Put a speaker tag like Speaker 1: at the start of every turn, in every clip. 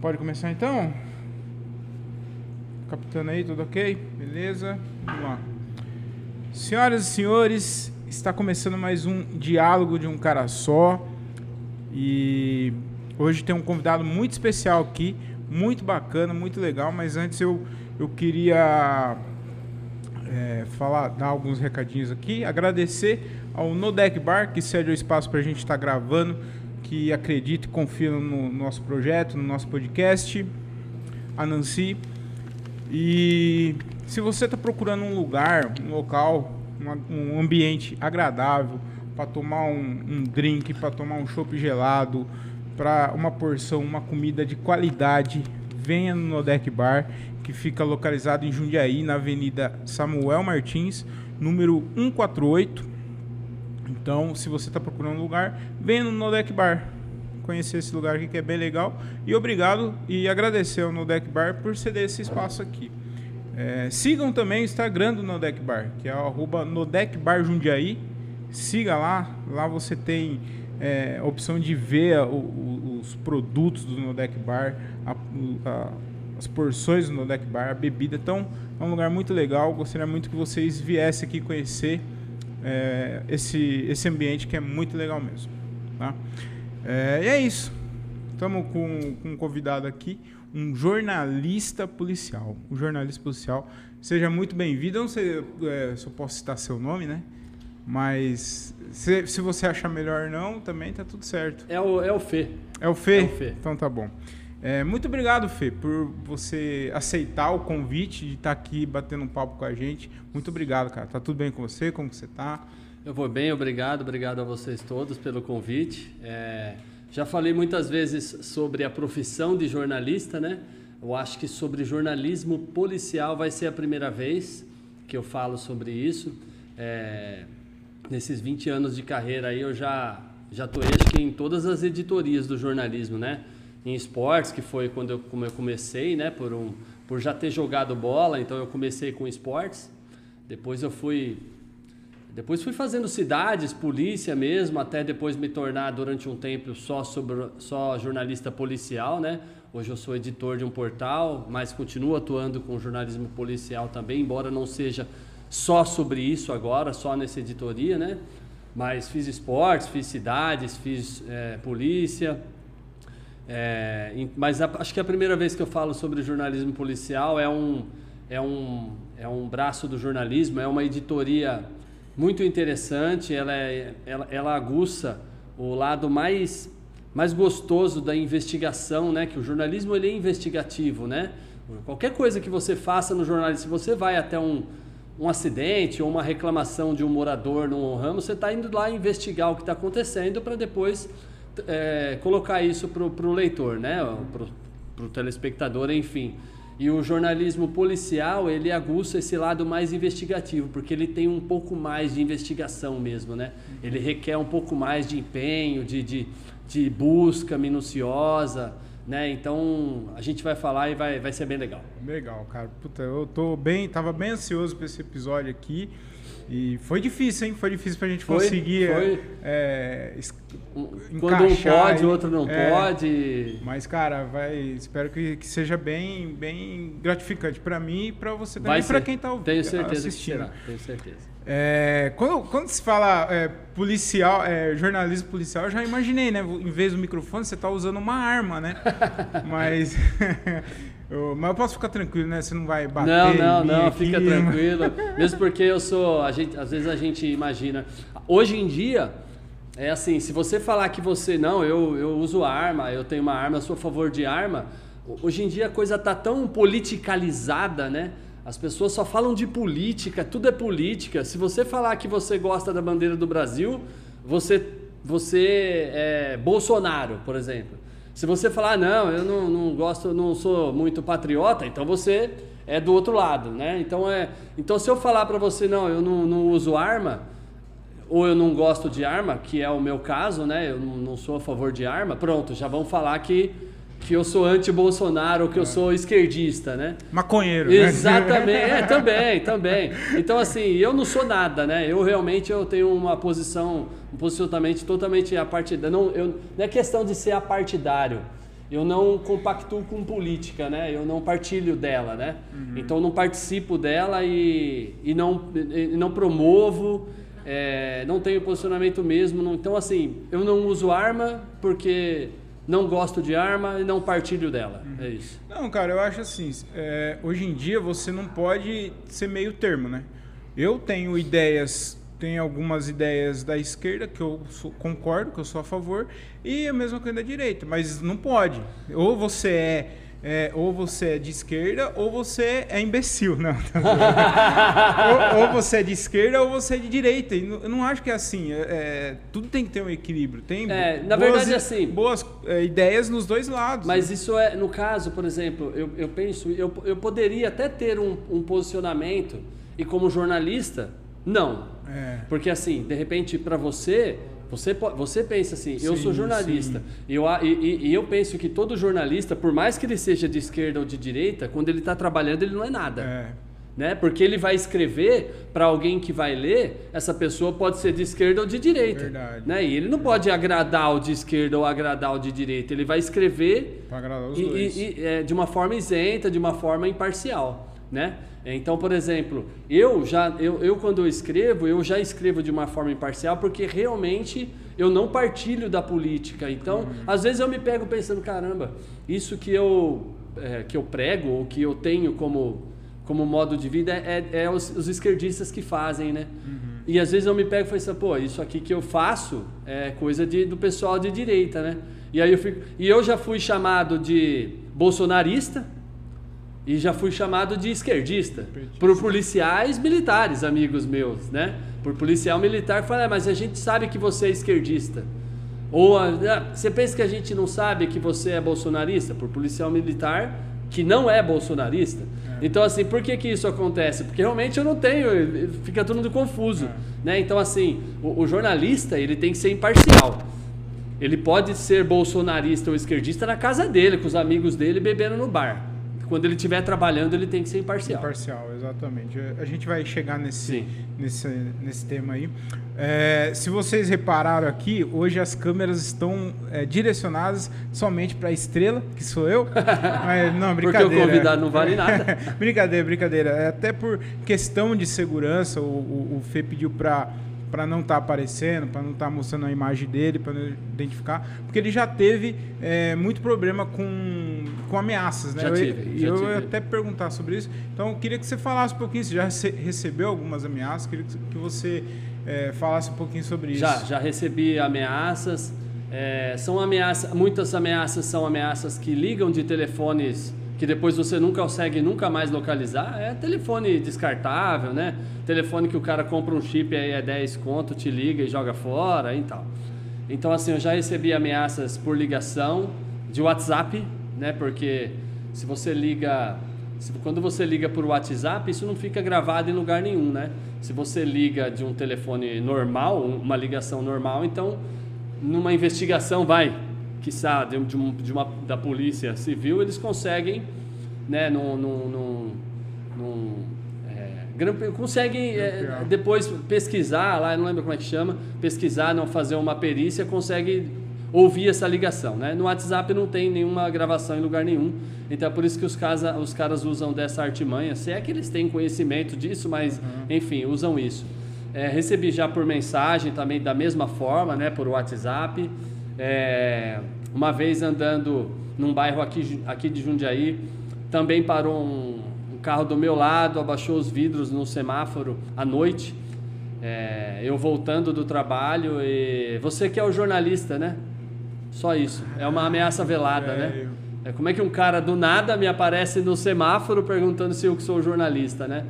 Speaker 1: Pode começar então? Capitão aí, tudo ok? Beleza? Vamos lá. Senhoras e senhores, está começando mais um diálogo de um cara só. E hoje tem um convidado muito especial aqui, muito bacana, muito legal. Mas antes eu, eu queria é, falar, dar alguns recadinhos aqui. Agradecer ao No Deck Bar, que cede o espaço para a gente estar tá gravando que acredita e confia no nosso projeto, no nosso podcast, a Nancy. E se você está procurando um lugar, um local, um ambiente agradável para tomar um, um drink, para tomar um chopp gelado, para uma porção, uma comida de qualidade, venha no Nodec Bar, que fica localizado em Jundiaí, na Avenida Samuel Martins, número 148 então, se você está procurando um lugar, venha no Nodec Bar. Conhecer esse lugar aqui que é bem legal. E obrigado e agradecer ao Nodec Bar por ceder esse espaço aqui. É, sigam também o Instagram do Nodec Bar, que é o Nodec Bar Jundiaí. Siga lá, lá você tem é, a opção de ver a, o, os produtos do Nodec Bar, a, a, as porções do Nodec Bar, a bebida. Então, é um lugar muito legal. Gostaria muito que vocês viessem aqui conhecer é, esse, esse ambiente que é muito legal mesmo. Tá? É, e é isso. Estamos com, com um convidado aqui, um jornalista policial. Um jornalista policial. Seja muito bem-vindo. Eu não sei é, se eu posso citar seu nome, né? Mas se, se você achar melhor não, também tá tudo certo.
Speaker 2: É o, é o Fê.
Speaker 1: É o Fê? É o Fê. Então tá bom. É, muito obrigado, Fê, por você aceitar o convite de estar aqui batendo um papo com a gente. Muito obrigado, cara. Tá tudo bem com você? Como você tá?
Speaker 2: Eu vou bem, obrigado. Obrigado a vocês todos pelo convite. É, já falei muitas vezes sobre a profissão de jornalista, né? Eu acho que sobre jornalismo policial vai ser a primeira vez que eu falo sobre isso. É, nesses 20 anos de carreira aí eu já já tô acho que em todas as editorias do jornalismo, né? Em esportes, que foi quando eu, como eu comecei, né? Por, um, por já ter jogado bola, então eu comecei com esportes. Depois eu fui depois fui fazendo cidades, polícia mesmo, até depois me tornar durante um tempo só sobre só jornalista policial, né? Hoje eu sou editor de um portal, mas continuo atuando com jornalismo policial também, embora não seja só sobre isso agora, só nessa editoria, né? Mas fiz esportes, fiz cidades, fiz é, polícia, é, mas a, acho que a primeira vez que eu falo sobre jornalismo policial é um, é, um, é um braço do jornalismo, é uma editoria muito interessante, ela, é, ela, ela aguça o lado mais, mais gostoso da investigação, né? que o jornalismo ele é investigativo. Né? Qualquer coisa que você faça no jornalismo, se você vai até um, um acidente ou uma reclamação de um morador num ramo, você está indo lá investigar o que está acontecendo para depois é, colocar isso para o leitor, né? para o telespectador, enfim. E o jornalismo policial, ele aguça esse lado mais investigativo, porque ele tem um pouco mais de investigação mesmo, né? Ele requer um pouco mais de empenho, de, de, de busca minuciosa, né? Então, a gente vai falar e vai, vai ser bem legal.
Speaker 1: Legal, cara. Puta, eu tô bem, tava bem ansioso para esse episódio aqui. E foi difícil, hein? Foi difícil pra gente foi, conseguir foi. É,
Speaker 2: Quando um pode, o outro não é, pode.
Speaker 1: Mas, cara, vai, espero que, que seja bem, bem gratificante para mim e para você também, para quem tá
Speaker 2: Tenho certeza assistindo. Que será, tenho certeza.
Speaker 1: É, quando, quando se fala é, policial, é, jornalismo policial, eu já imaginei, né? Em vez do microfone, você tá usando uma arma, né? Mas Eu, mas eu posso ficar tranquilo, né? Você não vai bater.
Speaker 2: Não, não, não, aqui, fica tranquilo. Mesmo porque eu sou. A gente, às vezes a gente imagina. Hoje em dia, é assim, se você falar que você. Não, eu, eu uso arma, eu tenho uma arma, eu sou a favor de arma. Hoje em dia a coisa tá tão politicalizada, né? As pessoas só falam de política, tudo é política. Se você falar que você gosta da bandeira do Brasil, você, você é Bolsonaro, por exemplo. Se você falar, não, eu não, não gosto, não sou muito patriota, então você é do outro lado, né? Então, é, então se eu falar para você, não, eu não, não, uso arma, ou eu não gosto de arma, que é o meu caso, né? Eu não, não sou a favor de arma, pronto, já vão falar que que eu sou anti-Bolsonaro, que eu é. sou esquerdista, né?
Speaker 1: Maconheiro.
Speaker 2: Né? Exatamente, é, também, também. Então, assim, eu não sou nada, né? Eu realmente eu tenho uma posição, um posicionamento totalmente apartidário. Não, eu, não é questão de ser apartidário. eu não compactuo com política, né? Eu não partilho dela, né? Uhum. Então não participo dela e, e, não, e não promovo, é, não tenho posicionamento mesmo. Não, então assim, eu não uso arma porque não gosto de arma e não partilho dela. Uhum. É isso.
Speaker 1: Não, cara, eu acho assim, é, hoje em dia você não pode ser meio termo, né? Eu tenho ideias tem algumas ideias da esquerda que eu sou, concordo, que eu sou a favor, e a mesma coisa da direita, mas não pode. Ou você é, é ou você é de esquerda ou você é imbecil, não. ou, ou, você é de esquerda ou você é de direita. E eu não acho que é assim. É, é, tudo tem que ter um equilíbrio. Tem
Speaker 2: é, na boas, verdade, assim.
Speaker 1: Boas é, ideias nos dois lados.
Speaker 2: Mas né? isso é, no caso, por exemplo, eu, eu penso, eu, eu poderia até ter um, um posicionamento, e como jornalista, não é. Porque assim, de repente, para você, você, você pensa assim, sim, eu sou jornalista, e eu, e, e, eu penso que todo jornalista, por mais que ele seja de esquerda ou de direita, quando ele está trabalhando, ele não é nada. É. Né? Porque ele vai escrever para alguém que vai ler, essa pessoa pode ser de esquerda ou de direita. Verdade. Né? E ele não pode agradar o de esquerda ou agradar o de direita. Ele vai escrever
Speaker 1: e,
Speaker 2: e, é, de uma forma isenta, de uma forma imparcial. Né? Então, por exemplo, eu já eu, eu quando eu escrevo, eu já escrevo de uma forma imparcial porque realmente eu não partilho da política. Então, uhum. às vezes eu me pego pensando, caramba, isso que eu é, que eu prego ou que eu tenho como como modo de vida é, é, os, os, esquerdistas que fazem, né? Uhum. E às vezes eu me pego e falo assim, pô, isso aqui que eu faço é coisa de, do pessoal de direita, né? E aí eu fico, e eu já fui chamado de bolsonarista, e já fui chamado de esquerdista por policiais militares, amigos meus, né? Por policial militar que fala, é, mas a gente sabe que você é esquerdista. Ou ah, você pensa que a gente não sabe que você é bolsonarista? Por policial militar que não é bolsonarista. É. Então, assim, por que, que isso acontece? Porque realmente eu não tenho, fica todo mundo confuso. É. Né? Então, assim, o, o jornalista ele tem que ser imparcial. Ele pode ser bolsonarista ou esquerdista na casa dele, com os amigos dele, bebendo no bar quando ele estiver trabalhando, ele tem que ser imparcial.
Speaker 1: Imparcial, exatamente. A gente vai chegar nesse, nesse, nesse tema aí. É, se vocês repararam aqui, hoje as câmeras estão é, direcionadas somente para a estrela, que sou eu. Mas, não, brincadeira.
Speaker 2: Porque o convidado não vale nada.
Speaker 1: brincadeira, brincadeira. É até por questão de segurança, o, o, o Fê pediu para para não estar tá aparecendo, para não estar tá mostrando a imagem dele, para não identificar, porque ele já teve é, muito problema com, com ameaças, né?
Speaker 2: Já tive, já
Speaker 1: eu,
Speaker 2: tive.
Speaker 1: ia até perguntar sobre isso. Então, eu queria que você falasse um pouquinho, você já recebeu algumas ameaças, queria que você é, falasse um pouquinho sobre isso.
Speaker 2: Já, já recebi ameaças. É, são ameaças, muitas ameaças são ameaças que ligam de telefones que depois você nunca consegue nunca mais localizar, é telefone descartável, né? Telefone que o cara compra um chip aí é 10 conto, te liga e joga fora e tal. Então assim, eu já recebi ameaças por ligação de WhatsApp, né? Porque se você liga, se, quando você liga por WhatsApp, isso não fica gravado em lugar nenhum, né? Se você liga de um telefone normal, uma ligação normal, então numa investigação vai quiçá, de, de, um, de uma, da polícia civil, eles conseguem, né, num, num, num, num é, conseguem é, depois pesquisar lá, não lembro como é que chama, pesquisar, não fazer uma perícia, consegue ouvir essa ligação, né? No WhatsApp não tem nenhuma gravação em lugar nenhum, então é por isso que os, casa, os caras usam dessa artimanha, se é que eles têm conhecimento disso, mas uhum. enfim, usam isso. É, recebi já por mensagem também da mesma forma, né, por WhatsApp. É, uma vez andando num bairro aqui, aqui de Jundiaí, também parou um, um carro do meu lado, abaixou os vidros no semáforo à noite. É, eu voltando do trabalho e você que é o jornalista, né? Só isso. É uma ameaça velada, né? É, como é que um cara do nada me aparece no semáforo perguntando se eu sou jornalista, né?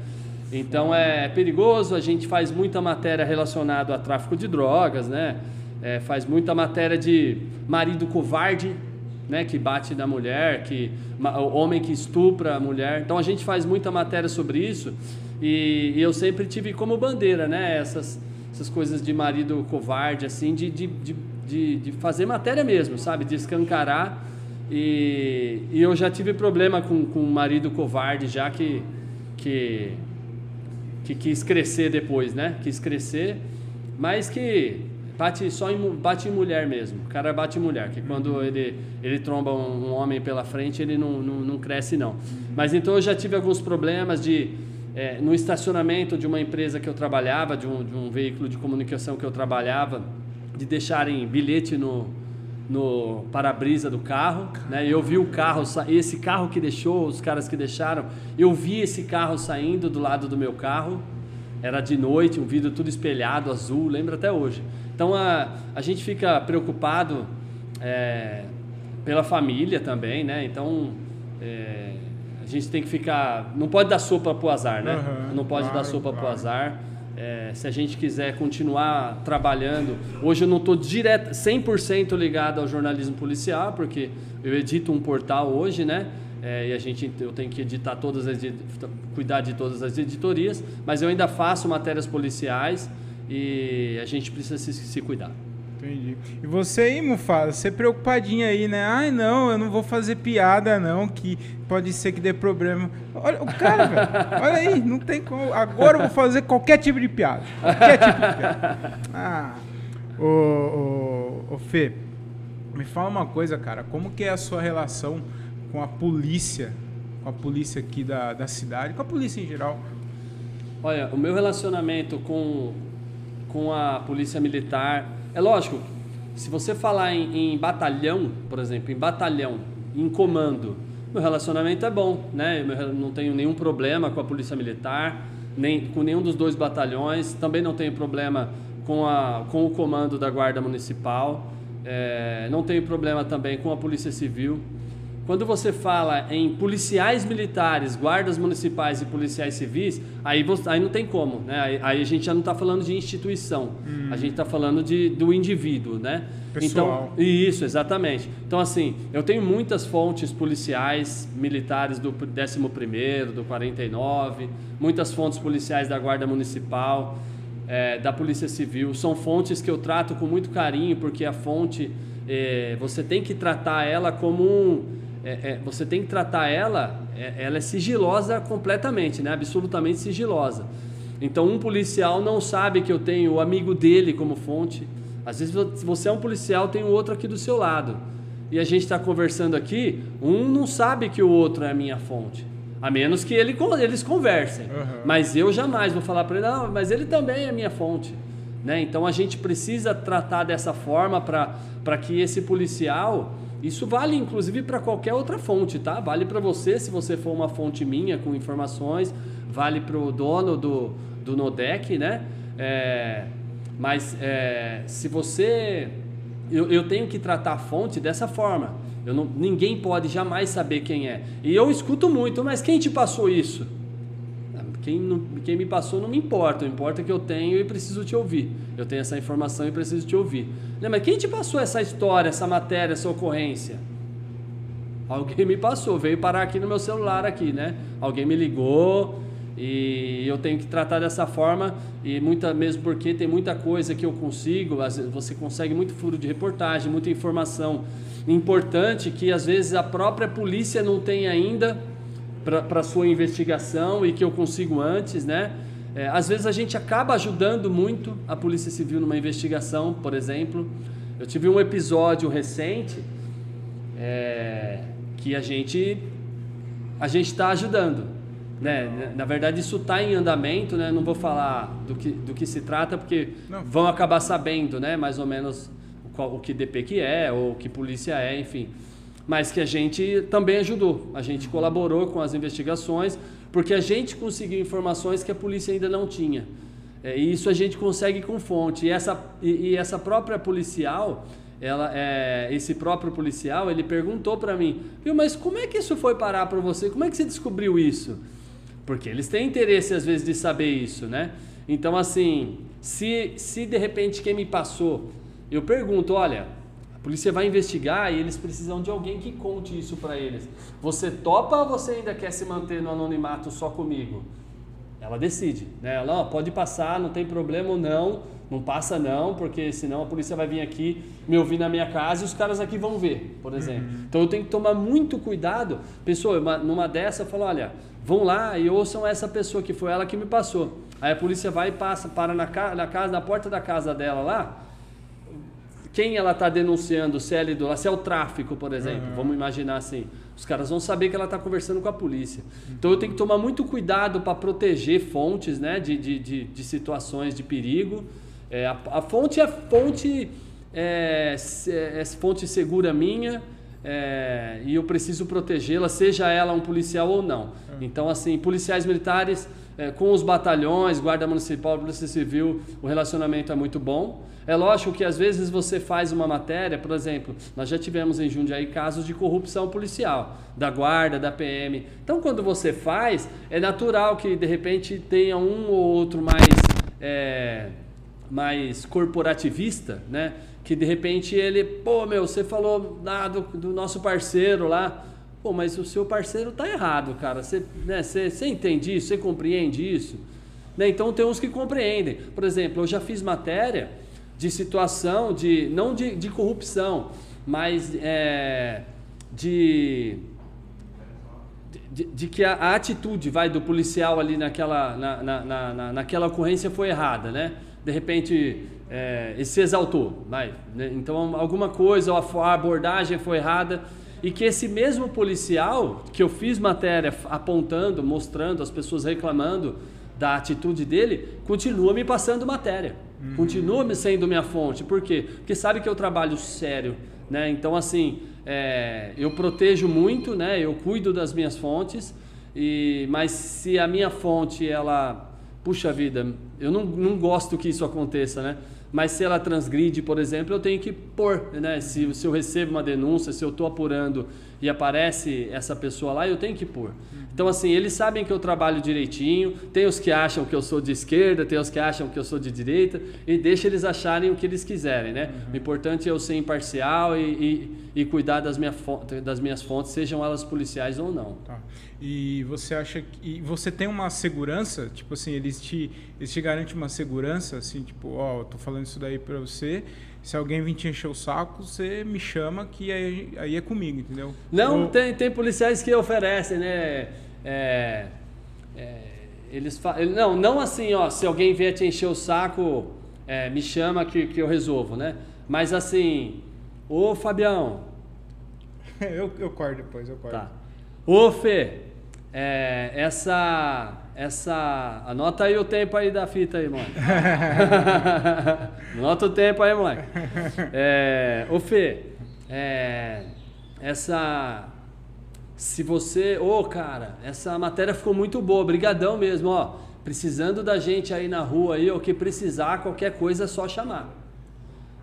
Speaker 2: Então é perigoso, a gente faz muita matéria relacionada a tráfico de drogas, né? é, faz muita matéria de marido covarde, né, que bate na mulher, que o homem que estupra a mulher. Então a gente faz muita matéria sobre isso e, e eu sempre tive como bandeira, né, essas, essas coisas de marido covarde, assim, de, de, de, de, fazer matéria mesmo, sabe, de escancarar. E, e eu já tive problema com, com um marido covarde já que, que, que quis crescer depois, né, quis crescer, mas que bate só em, bate em mulher mesmo. O cara bate em mulher, que quando ele, ele tromba um, um homem pela frente, ele não, não, não, cresce não. Mas então eu já tive alguns problemas de é, no estacionamento de uma empresa que eu trabalhava, de um, de um veículo de comunicação que eu trabalhava, de deixarem bilhete no, no para-brisa do carro, né? Eu vi o carro, esse carro que deixou, os caras que deixaram, eu vi esse carro saindo do lado do meu carro. Era de noite, um vidro tudo espelhado, azul, lembro até hoje. Então a, a gente fica preocupado é, pela família também, né? Então é, gente tem que ficar, não pode dar sopa pro azar, né? Uhum, não pode claro, dar sopa claro. pro azar. É, se a gente quiser continuar trabalhando, hoje eu não estou direto 100% ligado ao jornalismo policial, porque eu edito um portal hoje, né? É, e a gente eu tenho que editar todas as cuidar de todas as editorias, mas eu ainda faço matérias policiais e a gente precisa se, se cuidar.
Speaker 1: Entendi. E você aí, Mufasa, você preocupadinha aí, né? Ai, não, eu não vou fazer piada, não, que pode ser que dê problema. Olha, o cara, velho, olha aí, não tem como. Agora eu vou fazer qualquer tipo de piada. Qualquer tipo de piada. Ah, ô, ô, ô Fê, me fala uma coisa, cara. Como que é a sua relação com a polícia? Com a polícia aqui da, da cidade, com a polícia em geral?
Speaker 2: Olha, o meu relacionamento com, com a polícia militar é lógico, se você falar em, em, batalhão, por exemplo, em batalhão, em comando, meu relacionamento é bom, né? Eu não tenho nenhum problema com a polícia militar, nem com nenhum dos dois batalhões, também não tenho problema com, a, com o comando da guarda municipal, é, não tenho problema também com a polícia civil. Quando você fala em policiais militares, guardas municipais e policiais civis, aí, você, aí não tem como, né? Aí, aí a gente já não está falando de instituição, hum. a gente está falando de, do indivíduo, né?
Speaker 1: Pessoal.
Speaker 2: Então, isso, exatamente. Então, assim, eu tenho muitas fontes policiais militares do 11º, do 49, muitas fontes policiais da Guarda Municipal, é, da Polícia Civil. São fontes que eu trato com muito carinho, porque a fonte, é, você tem que tratar ela como um é, é, você tem que tratar ela, é, ela é sigilosa completamente, né? absolutamente sigilosa. Então, um policial não sabe que eu tenho o amigo dele como fonte. Às vezes, se você é um policial, tem o outro aqui do seu lado. E a gente está conversando aqui, um não sabe que o outro é a minha fonte. A menos que ele, eles conversem. Uhum. Mas eu jamais vou falar para ele, não, mas ele também é minha fonte. Né? Então a gente precisa tratar dessa forma para que esse policial isso vale inclusive para qualquer outra fonte, tá? Vale para você se você for uma fonte minha com informações, vale para o dono do, do Nodec, né? É, mas é, se você. Eu, eu tenho que tratar a fonte dessa forma. Eu não, ninguém pode jamais saber quem é. E eu escuto muito, mas quem te passou isso? Quem, não, quem me passou não me importa, o importa é que eu tenho e preciso te ouvir. Eu tenho essa informação e preciso te ouvir. Né, mas quem te passou essa história, essa matéria, essa ocorrência? Alguém me passou, veio parar aqui no meu celular aqui, né? Alguém me ligou e eu tenho que tratar dessa forma e muita mesmo porque tem muita coisa que eu consigo, você consegue muito furo de reportagem, muita informação importante que às vezes a própria polícia não tem ainda para sua investigação e que eu consigo antes, né? É, às vezes a gente acaba ajudando muito a Polícia Civil numa investigação, por exemplo. Eu tive um episódio recente é, que a gente a gente está ajudando, né? Na verdade isso está em andamento, né? Não vou falar do que, do que se trata porque Não. vão acabar sabendo, né? Mais ou menos o, qual, o que DP que é ou que polícia é, enfim mas que a gente também ajudou. A gente colaborou com as investigações, porque a gente conseguiu informações que a polícia ainda não tinha. É, e isso a gente consegue com fonte. E essa, e, e essa própria policial, ela, é, esse próprio policial, ele perguntou para mim, viu, mas como é que isso foi parar para você? Como é que você descobriu isso? Porque eles têm interesse às vezes de saber isso, né? Então assim, se, se de repente quem me passou, eu pergunto, olha, polícia vai investigar e eles precisam de alguém que conte isso para eles. Você topa ou você ainda quer se manter no anonimato só comigo? Ela decide, né? Ela ó, pode passar, não tem problema ou não, não passa não, porque senão a polícia vai vir aqui me ouvir na minha casa e os caras aqui vão ver, por exemplo. Uhum. Então eu tenho que tomar muito cuidado. Pessoa, numa dessa eu falo, olha, vão lá e ouçam essa pessoa que foi ela que me passou. Aí a polícia vai e passa, para na, na casa, na porta da casa dela lá, quem ela está denunciando, se é se é o tráfico, por exemplo, uhum. vamos imaginar assim. Os caras vão saber que ela está conversando com a polícia. Então eu tenho que tomar muito cuidado para proteger fontes né, de, de, de, de situações de perigo. É, a, a, fonte é fonte, é, é, fonte segura minha é, e eu preciso protegê-la, seja ela um policial ou não. Então, assim, policiais militares é, com os batalhões, guarda municipal, polícia civil, o relacionamento é muito bom. É lógico que às vezes você faz uma matéria, por exemplo, nós já tivemos em Jundiaí casos de corrupção policial, da guarda, da PM. Então, quando você faz, é natural que de repente tenha um ou outro mais, é, mais corporativista, né? Que de repente ele, pô, meu, você falou ah, do, do nosso parceiro lá. Pô, mas o seu parceiro tá errado, cara. Você, né, você, entende isso? Você compreende isso? Né? Então tem uns que compreendem. Por exemplo, eu já fiz matéria de situação de não de, de corrupção, mas é, de, de, de, que a, a, atitude vai do policial ali naquela, na, na, na, naquela ocorrência foi errada, né? De repente é, ele se exaltou, vai, né? então alguma coisa, a abordagem foi errada e que esse mesmo policial que eu fiz matéria apontando, mostrando, as pessoas reclamando da atitude dele, continua me passando matéria, uhum. continua sendo minha fonte. Por quê? Porque sabe que eu trabalho sério, né? Então assim, é, eu protejo muito, né? Eu cuido das minhas fontes. E, mas se a minha fonte ela puxa vida, eu não, não gosto que isso aconteça, né? mas se ela transgride, por exemplo, eu tenho que pôr, né? Se, se eu recebo uma denúncia, se eu estou apurando e aparece essa pessoa lá, eu tenho que pôr. Então, assim, eles sabem que eu trabalho direitinho, tem os que acham que eu sou de esquerda, tem os que acham que eu sou de direita, e deixa eles acharem o que eles quiserem, né? Uhum. O importante é eu ser imparcial e, e, e cuidar das, minha, das minhas fontes, sejam elas policiais ou não.
Speaker 1: Tá. E você acha que você tem uma segurança, tipo assim, eles te eles te garantem uma segurança, assim, tipo, ó, oh, tô falando isso daí para você. Se alguém vir te encher o saco, você me chama que aí, aí é comigo, entendeu?
Speaker 2: Não, Ou... tem, tem policiais que oferecem, né? É, é, eles não, não assim, ó, se alguém vier te encher o saco, é, me chama que, que eu resolvo, né? Mas assim, ô Fabião.
Speaker 1: eu, eu corto depois, eu corto.
Speaker 2: Tá. Ô Fê, é, essa, essa. Anota aí o tempo aí da fita aí, mano. Anota o tempo aí, moleque. É, ô Fê, é, essa. Se você. Ô, cara, essa matéria ficou muito boa, brigadão mesmo, ó. Precisando da gente aí na rua aí, o que precisar, qualquer coisa é só chamar.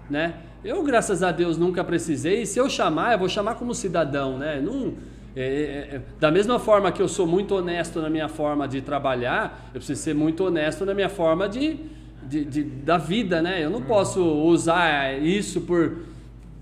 Speaker 2: Né? Eu, graças a Deus, nunca precisei. E se eu chamar, eu vou chamar como cidadão, né? Não é, é, é, da mesma forma que eu sou muito honesto na minha forma de trabalhar, eu preciso ser muito honesto na minha forma de, de, de da vida, né? Eu não posso usar isso por.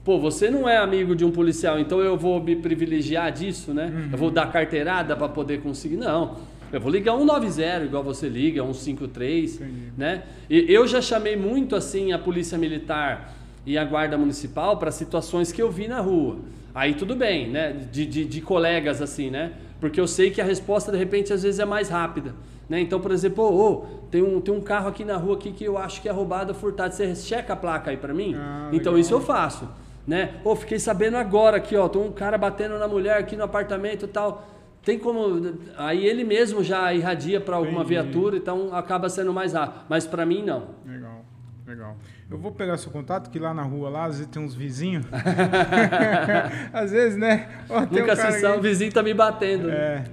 Speaker 2: Pô, você não é amigo de um policial, então eu vou me privilegiar disso, né? Uhum. Eu vou dar carteirada para poder conseguir. Não. Eu vou ligar 190, igual você liga, 153, Entendi. né? E eu já chamei muito assim a polícia militar e a guarda municipal para situações que eu vi na rua. Aí tudo bem, né? De, de, de, colegas assim, né? Porque eu sei que a resposta de repente às vezes é mais rápida. Né? Então, por exemplo, oh, oh, tem, um, tem um carro aqui na rua aqui que eu acho que é roubado, furtado. Você checa a placa aí para mim? Ah, então isso eu faço. Né? Oh, fiquei sabendo agora aqui, ó, tem um cara batendo na mulher aqui no apartamento e tal. Tem como. Aí ele mesmo já irradia para alguma Entendi. viatura, então acaba sendo mais rápido. Mas para mim, não.
Speaker 1: Legal, legal. Eu vou pegar seu contato, que lá na rua, lá, às vezes tem uns vizinhos. às vezes, né?
Speaker 2: Ó, Nunca um se sabe, o vizinho tá me batendo.
Speaker 1: É.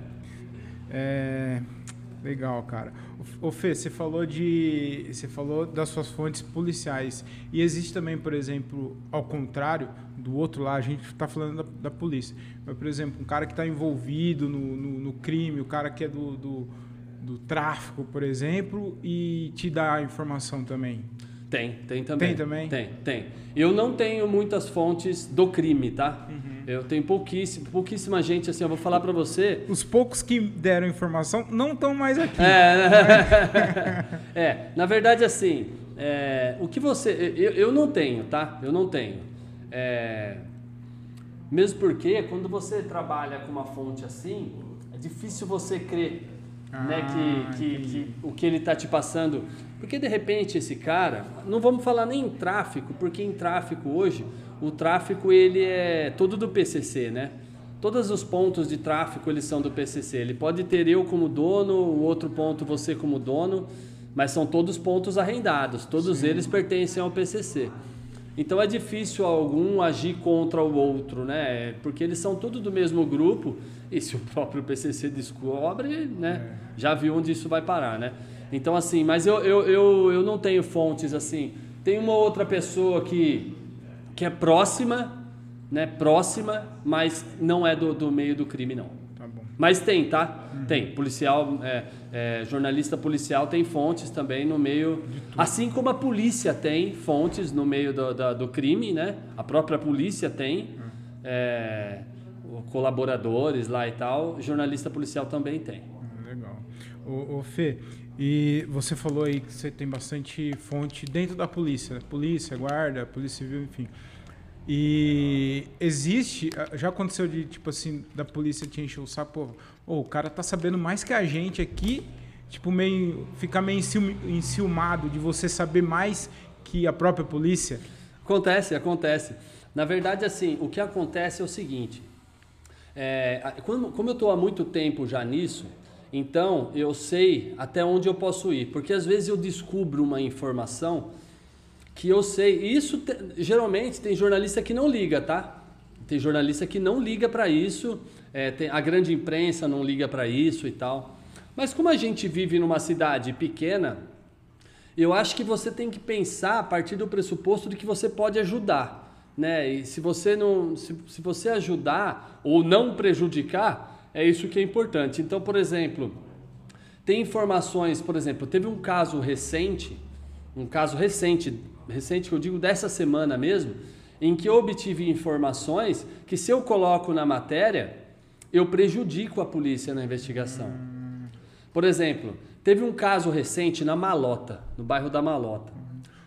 Speaker 1: é. Legal, cara. Ô Fê, você falou de. Você falou das suas fontes policiais. E existe também, por exemplo, ao contrário, do outro lado, a gente está falando da, da, polícia. Mas, por exemplo, um cara que está envolvido no, no, no, crime, o cara que é do, do, do tráfico, por exemplo, e te dá a informação também.
Speaker 2: Tem, tem também.
Speaker 1: Tem também?
Speaker 2: Tem, tem. Eu não tenho muitas fontes do crime, tá? Uhum. Eu tenho pouquíssima, pouquíssima gente, assim, eu vou falar para você...
Speaker 1: Os poucos que deram informação não estão mais aqui.
Speaker 2: É, é, na verdade, assim, é, o que você... Eu, eu não tenho, tá? Eu não tenho. É, mesmo porque, quando você trabalha com uma fonte assim, é difícil você crer ah, né, que, que, que, o que ele está te passando. Porque de repente esse cara, não vamos falar nem em tráfico, porque em tráfico hoje, o tráfico ele é todo do PCC, né? Todos os pontos de tráfico eles são do PCC. Ele pode ter eu como dono, o outro ponto você como dono, mas são todos pontos arrendados. Todos Sim. eles pertencem ao PCC. Então é difícil algum agir contra o outro, né? Porque eles são todos do mesmo grupo e se o próprio PCC descobre, né? É. Já viu onde isso vai parar, né? Então assim, mas eu, eu, eu, eu não tenho fontes assim. Tem uma outra pessoa que, que é próxima, né? Próxima, mas não é do, do meio do crime, não. Tá mas tem, tá? Uhum. Tem. Policial, é, é, jornalista policial tem fontes também no meio. Assim como a polícia tem fontes no meio do, do, do crime, né? A própria polícia tem. Uhum. É, colaboradores lá e tal, jornalista policial também tem.
Speaker 1: Ah, legal. O, o Fê, e você falou aí que você tem bastante fonte dentro da polícia, né? polícia, guarda, polícia civil, enfim. E existe, já aconteceu de tipo assim, da polícia te encher o saco, pô, oh, o cara tá sabendo mais que a gente aqui, tipo, meio. ficar meio enciumado de você saber mais que a própria polícia?
Speaker 2: Acontece, acontece. Na verdade, assim, o que acontece é o seguinte: é, como eu estou há muito tempo já nisso, então eu sei até onde eu posso ir, porque às vezes eu descubro uma informação que eu sei. E isso te, geralmente tem jornalista que não liga, tá? Tem jornalista que não liga para isso, é, tem, a grande imprensa não liga para isso e tal. Mas como a gente vive numa cidade pequena, eu acho que você tem que pensar a partir do pressuposto de que você pode ajudar, né? E se você não, se, se você ajudar ou não prejudicar, é isso que é importante. Então, por exemplo, tem informações, por exemplo, teve um caso recente, um caso recente recente que eu digo dessa semana mesmo, em que eu obtive informações que se eu coloco na matéria, eu prejudico a polícia na investigação. Por exemplo, teve um caso recente na Malota, no bairro da Malota.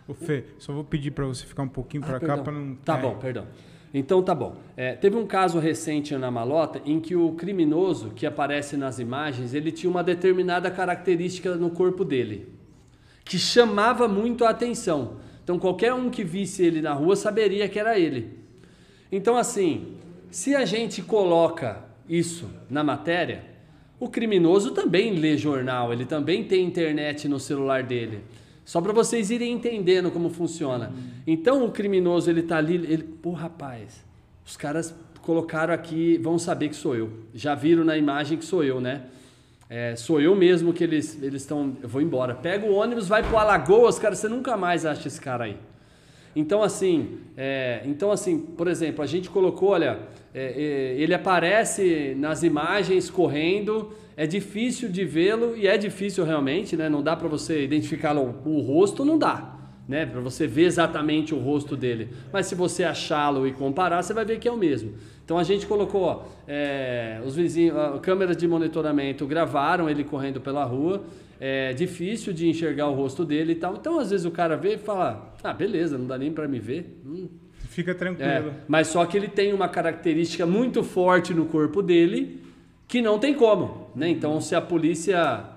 Speaker 1: O Fê, só vou pedir para você ficar um pouquinho para ah, cá para não.
Speaker 2: Tá é. bom, perdão. Então tá bom. É, teve um caso recente na Malota em que o criminoso que aparece nas imagens ele tinha uma determinada característica no corpo dele que chamava muito a atenção. Então qualquer um que visse ele na rua saberia que era ele. Então assim, se a gente coloca isso na matéria, o criminoso também lê jornal, ele também tem internet no celular dele. Só para vocês irem entendendo como funciona. Então o criminoso ele tá ali, ele, pô, rapaz, os caras colocaram aqui, vão saber que sou eu. Já viram na imagem que sou eu, né? É, sou eu mesmo que eles eles estão. Eu vou embora. Pega o ônibus, vai pro Alagoas, cara. Você nunca mais acha esse cara aí. Então assim, é, então assim, por exemplo, a gente colocou, olha, é, é ele aparece nas imagens correndo. É difícil de vê-lo e é difícil realmente, né? Não dá para você identificar o, o rosto, não dá né, para você ver exatamente o rosto dele. Mas se você achá-lo e comparar, você vai ver que é o mesmo. Então a gente colocou é, os vizinhos, câmeras de monitoramento gravaram ele correndo pela rua. É difícil de enxergar o rosto dele e tal. Então às vezes o cara vê e fala: ah, beleza, não dá nem para me ver. Hum.
Speaker 1: Fica tranquilo.
Speaker 2: É, mas só que ele tem uma característica muito forte no corpo dele que não tem como, né? Então se a polícia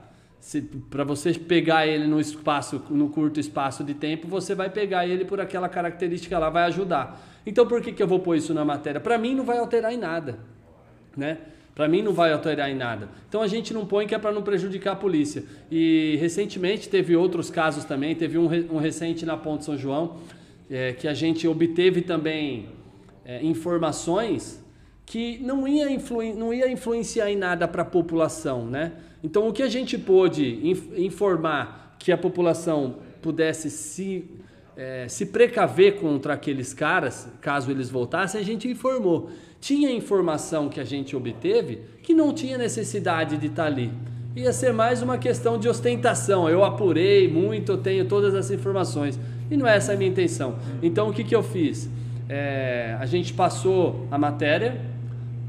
Speaker 2: para você pegar ele no espaço, no curto espaço de tempo, você vai pegar ele por aquela característica lá, vai ajudar. Então por que, que eu vou pôr isso na matéria? Para mim não vai alterar em nada, né? Para mim não vai alterar em nada. Então a gente não põe que é para não prejudicar a polícia. E recentemente teve outros casos também, teve um, um recente na Ponte São João, é, que a gente obteve também é, informações que não ia, influ, não ia influenciar em nada para a população, né? Então, o que a gente pôde informar que a população pudesse se, é, se precaver contra aqueles caras, caso eles voltassem, a gente informou. Tinha informação que a gente obteve que não tinha necessidade de estar tá ali. Ia ser mais uma questão de ostentação. Eu apurei muito, eu tenho todas as informações. E não é essa a minha intenção. Então, o que, que eu fiz? É, a gente passou a matéria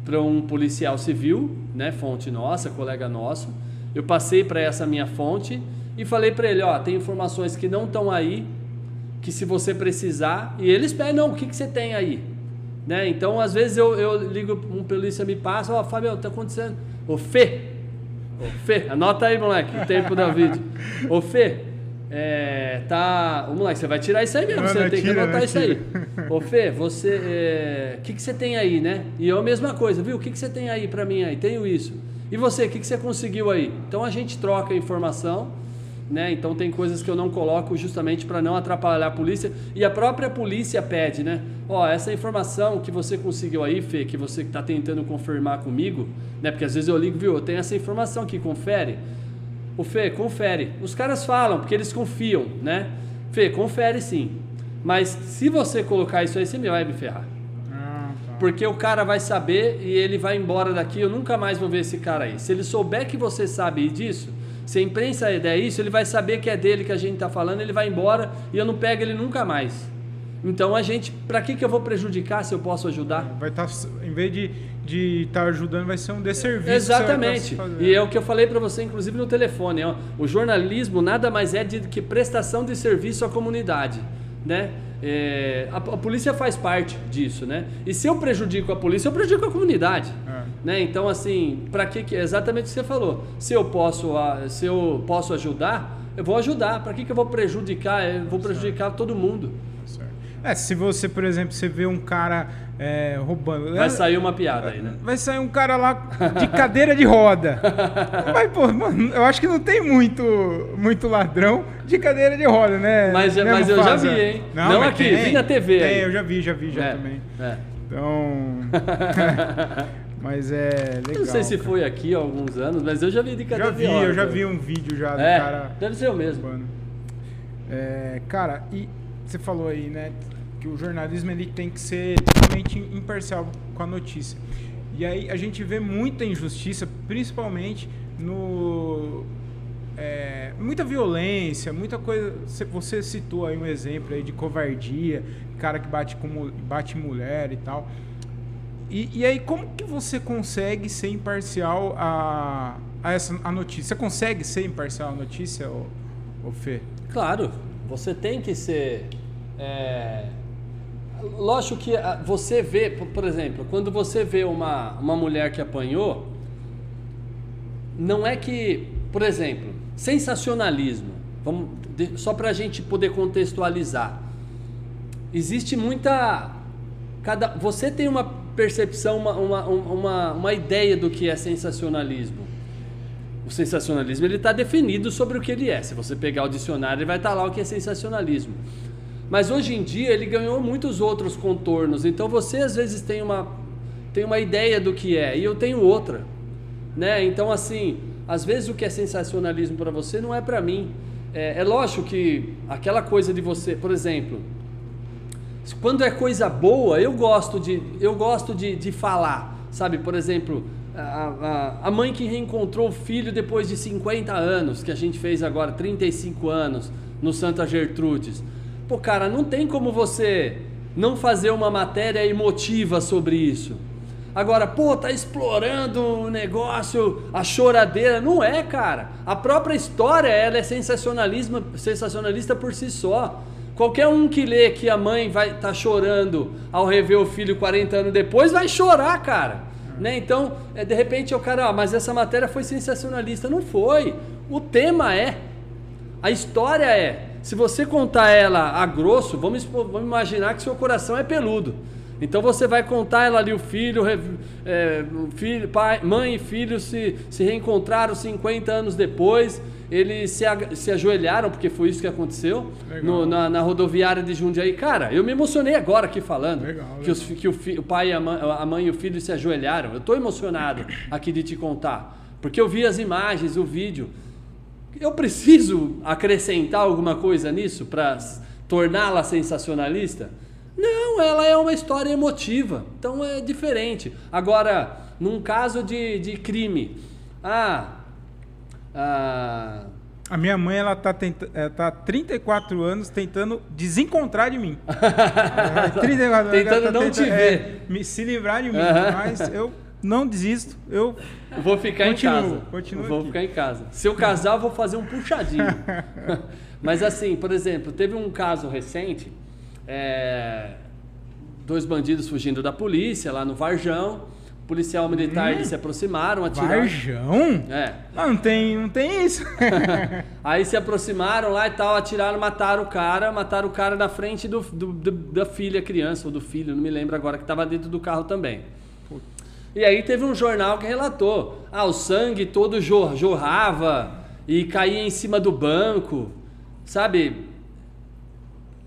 Speaker 2: para um policial civil, né, fonte nossa, colega nosso. Eu passei para essa minha fonte e falei para ele, ó, tem informações que não estão aí, que se você precisar, e eles pedem, não, o que, que você tem aí? Né? Então, às vezes eu, eu ligo, um polícia me passa, ó, Fábio, tá acontecendo, ô Fê, Ô, Fê, anota aí, moleque, o tempo da vídeo. Ô, Fê, é, tá. Ô, moleque, você vai tirar isso aí mesmo,
Speaker 1: Não,
Speaker 2: você
Speaker 1: não
Speaker 2: tem
Speaker 1: tira,
Speaker 2: que anotar isso aí. Ô, Fê, você. O que, que você tem aí, né? E eu a mesma coisa, viu? O que, que você tem aí pra mim aí? Tenho isso. E você, o que, que você conseguiu aí? Então a gente troca informação. Né? Então tem coisas que eu não coloco justamente para não atrapalhar a polícia e a própria polícia pede, né? Ó, essa informação que você conseguiu aí, Fê, que você está tentando confirmar comigo, né? Porque às vezes eu ligo, viu? Eu tenho essa informação aqui, confere. O Fê, confere. Os caras falam porque eles confiam, né? Fê, confere sim. Mas se você colocar isso aí, você me vai me ferrar.
Speaker 1: Ah, tá.
Speaker 2: Porque o cara vai saber e ele vai embora daqui, eu nunca mais vou ver esse cara aí. Se ele souber que você sabe disso, se a imprensa der isso, ele vai saber que é dele que a gente está falando, ele vai embora e eu não pego ele nunca mais. Então a gente, para que, que eu vou prejudicar se eu posso ajudar?
Speaker 1: Vai estar, em vez de de estar ajudando, vai ser um desserviço. tá
Speaker 2: Exatamente.
Speaker 1: fazendo.
Speaker 2: E é o que eu falei para você, inclusive no telefone. Ó. O jornalismo nada mais é de que prestação de serviço à comunidade, né? É, a, a polícia faz parte disso, né? E se eu prejudico a polícia, eu prejudico a comunidade,
Speaker 1: É.
Speaker 2: né? Então assim, para que que exatamente o que você falou? Se eu posso, se eu posso ajudar, eu vou ajudar. Para que que eu vou prejudicar? Eu vou prejudicar todo mundo.
Speaker 1: É, se você, por exemplo, você vê um cara é, roubando.
Speaker 2: Vai
Speaker 1: é,
Speaker 2: sair uma piada aí, né?
Speaker 1: vai sair um cara lá de cadeira de roda. Mas, pô, mano, eu acho que não tem muito, muito ladrão de cadeira de roda, né?
Speaker 2: Mas-
Speaker 1: né,
Speaker 2: mas eu já vi, hein? Não
Speaker 1: mas
Speaker 2: aqui, vi na TV
Speaker 1: Tem,
Speaker 2: aí.
Speaker 1: eu já vi, já vi, já
Speaker 2: É,
Speaker 1: também.
Speaker 2: é.
Speaker 1: Então. mas é legal.
Speaker 2: Eu não sei se
Speaker 1: cara.
Speaker 2: foi aqui há alguns anos, mas eu já vi de
Speaker 1: Já
Speaker 2: cadeira
Speaker 1: vi,
Speaker 2: de roda.
Speaker 1: eu já vi um vídeo já do
Speaker 2: É,
Speaker 1: cara.
Speaker 2: deve ser o mesmo.
Speaker 1: É, cara, e você falou aí, né, que o jornalismo ele tem que ser totalmente imparcial com a notícia. E aí a gente vê muita injustiça, principalmente no é, muita violência, muita coisa. Você- citou aí um exemplo aí de covardia, cara que bate como bate mulher e tal. E, e aí como que você consegue ser imparcial a, a essa a notícia? Você consegue ser imparcial à notícia, ô, ô Fê?
Speaker 2: Claro, você tem que ser. é, Lógico que ah, você vê, por- exemplo, quando você vê uma, uma mulher que apanhou, não é que, por exemplo, sensacionalismo, vamos, só para a gente poder contextualizar. Existe muita. Cada, você tem uma percepção, uma, uma, uma, uma ideia do que é sensacionalismo. O sensacionalismo ele está definido sobre o que ele é. Se você pegar o dicionário, ele vai estar lá o que é sensacionalismo. Mas hoje em dia ele ganhou muitos outros contornos. Então você às vezes tem uma, tem uma ideia do que é e eu tenho outra, né? Então assim, às vezes o que é sensacionalismo para você não é para mim. É, é lógico que aquela coisa de você, por exemplo, quando é coisa boa, eu gosto de, eu gosto de, de falar, sabe? Por exemplo, a, a, a mãe que reencontrou o filho depois de 50 anos, que a gente fez agora 35 anos no Santa Gertrudes. Pô, cara, não tem como você não fazer uma matéria emotiva sobre isso. Agora, pô, tá explorando o negócio, a choradeira. Não é, cara. A própria história, ela é sensacionalismo, sensacionalista por si só. Qualquer um que lê que a mãe vai tá chorando ao rever o filho 40 anos depois, vai chorar, cara. Né? Então, é, de repente o cara, ah, mas essa matéria foi sensacionalista. Não foi. O tema é. A história é. Se você contar ela a grosso, vamos, vamos imaginar que seu coração é peludo. Então você vai contar ela ali, o filho, é, filho pai, mãe e filho se, se reencontraram 50 anos depois. Eles se, se ajoelharam, porque foi isso que aconteceu,
Speaker 1: Legal.
Speaker 2: no- na, na rodoviária de Jundiaí. Cara, eu me emocionei agora aqui falando
Speaker 1: Legal,
Speaker 2: que, os, que o, fi- o pai, a mãe, a mãe e o filho se ajoelharam. Eu estou emocionado aqui de te contar, porque eu vi as imagens, o vídeo. Eu preciso acrescentar alguma coisa nisso para torná-la sensacionalista? Não, ela é uma história emotiva, então é diferente. Agora, num caso de, de crime, ah, ah,
Speaker 1: A minha mãe, ela tá, tenta, ela tá há 34 anos tentando desencontrar de mim. Ela é 34 anos,
Speaker 2: Tentando
Speaker 1: ela
Speaker 2: não te ver.
Speaker 1: me, se livrar de mim.
Speaker 2: Aham.
Speaker 1: Mas eu não desisto. Eu
Speaker 2: vou ficar
Speaker 1: Continuo,
Speaker 2: em casa.
Speaker 1: continuo
Speaker 2: vou
Speaker 1: aqui.
Speaker 2: ficar em casa. Se eu casar, eu vou fazer um puxadinho. Mas assim, por exemplo, teve um caso recente, é, dois bandidos fugindo da polícia lá no Varjão, policial militar
Speaker 1: Hum.
Speaker 2: eles se aproximaram, atiraram.
Speaker 1: Varjão?
Speaker 2: É.
Speaker 1: Não, não tem, não tem isso.
Speaker 2: Aí se aproximaram lá e tal, atiraram, mataram o cara, mataram o cara na frente do, do- do- da filha, criança, ou do filho, não me lembro agora, que estava dentro do carro também. E aí teve um jornal que relatou: ah, o sangue todo jor- jorrava e caía em cima do banco, sabe?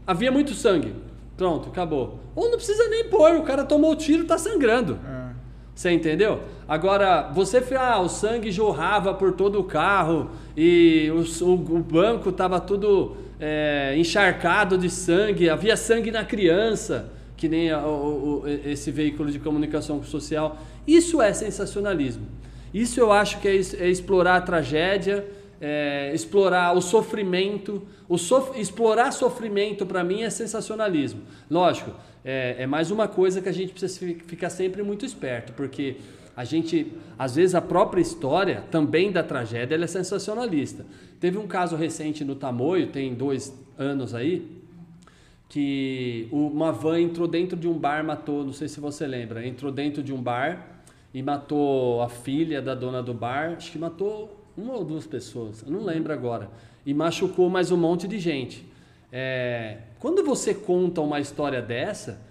Speaker 2: Havia muito sangue. Pronto, acabou. Ou não precisa nem pôr, o cara tomou o tiro, tá sangrando.
Speaker 1: É.
Speaker 2: Você entendeu? Agora, você fala, ah, o sangue jorrava por todo o carro e o, o- o banco estava tudo é, encharcado de sangue, havia sangue na criança, que nem a- o- o- esse veículo de comunicação social. Isso é sensacionalismo. Isso eu acho que é, é explorar a tragédia, é, explorar o sofrimento. O sof- explorar sofrimento para mim é sensacionalismo. Lógico, é, é mais uma coisa que a gente precisa fi- ficar sempre muito esperto, porque a gente, às vezes, a própria história também da tragédia ela é sensacionalista. Teve um caso recente no Tamoio, tem dois anos aí, que uma van entrou dentro de um bar, matou, não sei se você lembra, entrou dentro de um bar e matou a filha da dona do bar, acho que matou uma ou duas pessoas, eu não lembro agora, e machucou mais um monte de gente. É, quando você conta uma história dessa,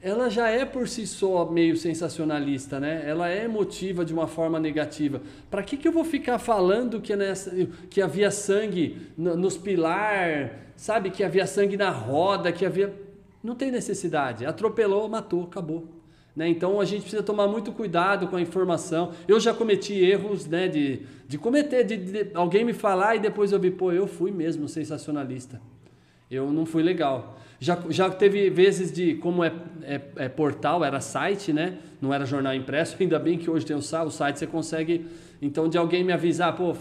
Speaker 2: ela já é por si só meio sensacionalista, né? Ela é emotiva de uma forma negativa. Para que, que eu vou ficar falando que, nessa, que havia sangue no- nos pilar, sabe? Que havia sangue na roda, que havia. Não tem necessidade. Atropelou, matou, acabou. Né? Então a gente precisa tomar muito cuidado com a informação. Eu já cometi erros né, de, de cometer, de, de alguém me falar e depois eu vi, pô, eu fui mesmo sensacionalista. Eu não fui legal. Já, já teve vezes de, como é, é, é portal, era site, né? Não era jornal impresso, ainda bem que hoje tem o o site você consegue. Então, de alguém me avisar, pô,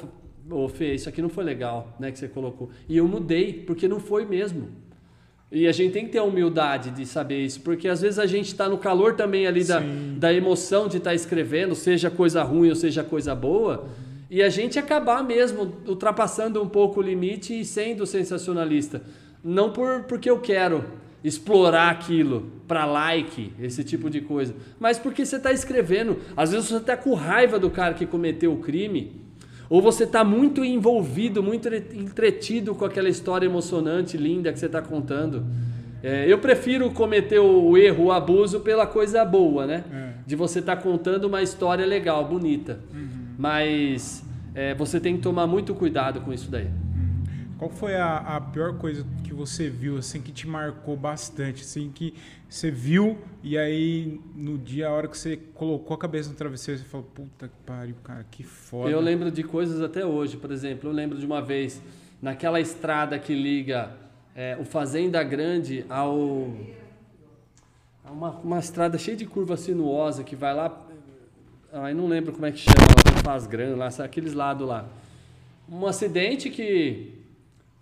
Speaker 2: ô Fê, isso aqui não foi legal, né? Que você colocou. E eu mudei, porque não foi mesmo. E a gente tem que ter a humildade de saber isso, porque às vezes a gente está no calor também ali da,
Speaker 1: Sim.
Speaker 2: da emoção de estar escrevendo, seja coisa ruim ou seja coisa boa, e a gente acabar mesmo ultrapassando um pouco o limite e sendo sensacionalista. Não por, porque eu quero explorar aquilo para like, esse tipo de coisa, mas porque você está escrevendo. Às vezes você está com raiva do cara que cometeu o crime, ou você está muito envolvido, muito entre- entretido com aquela história emocionante, linda que você está contando. É, eu prefiro cometer o erro, o abuso pela coisa boa, né?
Speaker 1: É.
Speaker 2: De você estar contando uma história legal, bonita. Mas é, você tem que tomar muito cuidado com isso daí.
Speaker 1: Qual foi a, a pior coisa que você viu, assim, que te marcou bastante? Assim, que você viu e aí no dia, a hora que você colocou a cabeça no travesseiro, você falou, puta que pariu, cara, que foda.
Speaker 2: Eu lembro de coisas até hoje, por exemplo, eu lembro de uma vez naquela estrada que liga é, o Fazenda Grande ao uma, uma estrada cheia de curva sinuosa que vai lá, aí não lembro como é que chama, Faz Grande, lá, aqueles lados lá. Um acidente que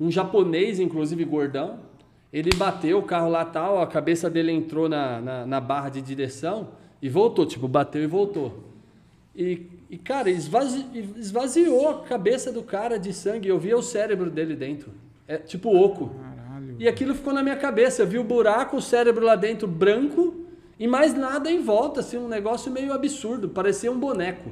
Speaker 2: um japonês, inclusive gordão, ele bateu o carro lá tal, a cabeça dele entrou na, na, na barra de direção e voltou, tipo, bateu e voltou. E, e cara, esvazi- esvaziou a cabeça do cara de sangue. Eu via o cérebro dele dentro. É tipo oco.
Speaker 1: Caralho.
Speaker 2: E aquilo ficou na minha cabeça. Eu vi o buraco, o cérebro lá dentro branco e mais nada em volta, assim, um negócio meio absurdo. Parecia um boneco.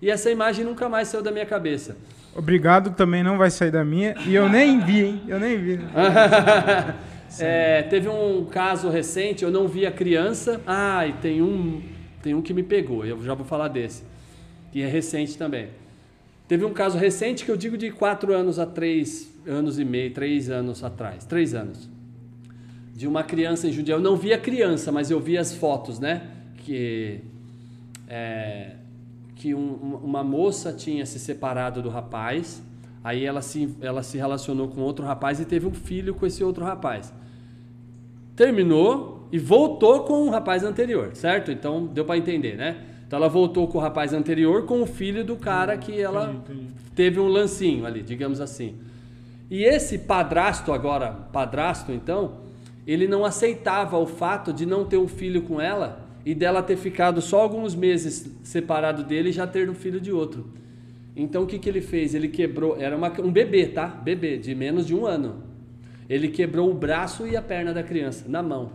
Speaker 2: E essa imagem nunca mais saiu da minha cabeça.
Speaker 1: Obrigado também não vai sair da minha. E eu nem vi, hein? Eu nem vi.
Speaker 2: É, teve um caso recente, eu não vi a criança. Ah, e tem um, tem um que me pegou, eu já vou falar desse. Que é recente também. Teve um caso recente que eu digo de quatro anos a três anos e meio, três anos atrás, três anos. De uma criança em Jundiaí. Eu não vi a criança, mas eu vi as fotos, né? Que, é, que um- uma- moça tinha se separado do rapaz. Aí ela se, ela se relacionou com outro rapaz e teve um filho com esse outro rapaz. Terminou e voltou com o rapaz anterior, certo? Então deu para entender, né? Então ela voltou com o rapaz anterior com o filho do cara que ela
Speaker 1: Entendi, entendi.
Speaker 2: teve um lancinho ali, digamos assim. E esse padrasto agora, padrasto então, ele não aceitava o fato de não ter um filho com ela e dela ter ficado só alguns meses separado dele e já ter um filho de outro. Então o que, que ele fez? Ele quebrou, era uma- um bebê, tá? Bebê, de menos de um ano. Ele quebrou o braço e a perna da criança, na mão.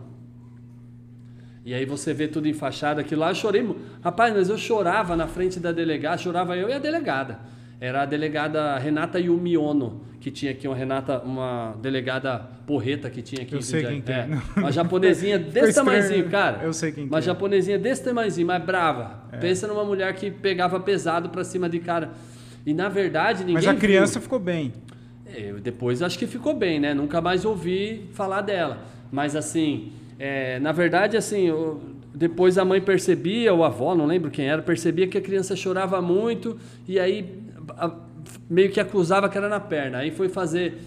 Speaker 2: E aí você vê tudo enfaixado aquilo lá. Eu chorei. Rapaz, mas eu chorava na frente da delegada, chorava eu e a delegada. Era a delegada Renata Yumiono, que tinha aqui uma Renata, uma delegada porreta que tinha aqui.
Speaker 1: Eu sei quem
Speaker 2: é,
Speaker 1: é.
Speaker 2: Uma japonesinha desse tamanhozinho, cara.
Speaker 1: Eu sei quem
Speaker 2: Uma
Speaker 1: é.
Speaker 2: japonesinha desse tamanhozinho, mas brava. É. Pensa numa mulher que pegava pesado pra cima de cara. E na verdade ninguém.
Speaker 1: Mas a criança
Speaker 2: viu.
Speaker 1: ficou bem.
Speaker 2: Eu, depois acho que ficou bem, né? Nunca mais ouvi falar dela. Mas assim, é, na verdade, assim, eu, depois a mãe percebia, ou a avó, não lembro quem era, percebia que a criança chorava muito e aí meio que acusava que era na perna. Aí foi fazer,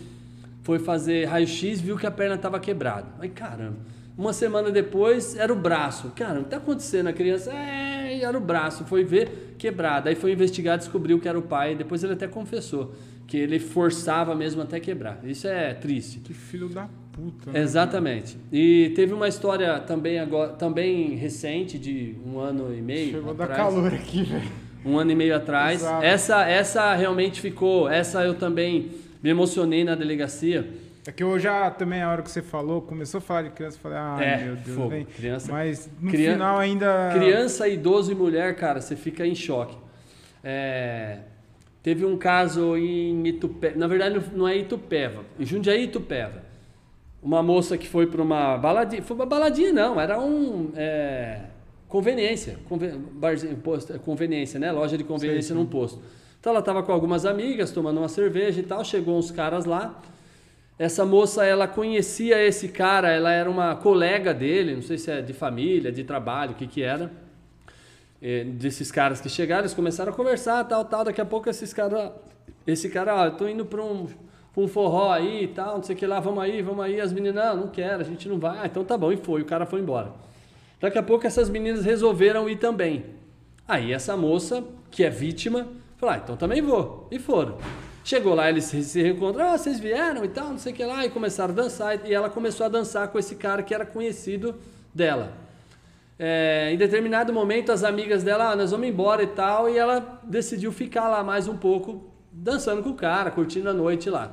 Speaker 2: foi fazer raio-x, viu que a perna estava quebrada. Aí, caramba. Uma semana depois era o braço. Cara, o que está acontecendo? A criança, é, era o braço. Foi ver, quebrado. Aí foi investigar, descobriu que era o pai. Depois ele até confessou que ele forçava mesmo até quebrar. Isso é triste.
Speaker 1: Que filho da puta. Né?
Speaker 2: Exatamente. E teve uma história também agora, também recente de um ano e meio.
Speaker 1: Chegou a dar
Speaker 2: atrás,
Speaker 1: calor aqui, velho.
Speaker 2: Um ano e meio atrás.
Speaker 1: Exato.
Speaker 2: Essa, essa realmente ficou. Essa eu também me emocionei na delegacia.
Speaker 1: É que eu já também, a hora que você falou, começou a falar de criança, eu falei, ai
Speaker 2: É,
Speaker 1: meu Deus,
Speaker 2: fogo.
Speaker 1: vem.
Speaker 2: Criança-
Speaker 1: Mas no
Speaker 2: Crian-
Speaker 1: final ainda.
Speaker 2: Criança, idoso e mulher, cara, você fica em choque. É, teve um caso em Itupeva, na verdade não é Itupeva, em Jundiaí Itupeva. Uma moça que foi para uma baladinha, foi uma baladinha não, era um é, conveniência, conven, barzinho, posto, é, conveniência, né? Loja de conveniência
Speaker 1: Sei, sim.
Speaker 2: num posto. Então ela estava com algumas amigas tomando uma cerveja e tal, chegou uns caras lá. Essa moça, ela conhecia esse cara, ela era uma colega dele, não sei se é de família, de trabalho, o que que era. É, desses caras que chegaram, eles começaram a conversar, tal, tal. Daqui a pouco esses caras, esse cara, ó, eu tô indo para um, pra um forró aí e tal, não sei o que lá, vamos aí, vamos aí. As meninas, não, não quero, a gente não vai. Ah, então tá bom, e foi, o cara foi embora. Daqui a pouco essas meninas resolveram ir também. Aí essa moça, que é vítima, falou, ah, então também vou. E foram. Chegou lá, eles se reencontraram, ah, vocês vieram e tal, não sei o que lá, e começaram a dançar. E ela começou a dançar com esse cara que era conhecido dela. É, em determinado momento, as amigas dela, ah, nós vamos embora e tal, e ela decidiu ficar lá mais um pouco, dançando com o cara, curtindo a noite lá.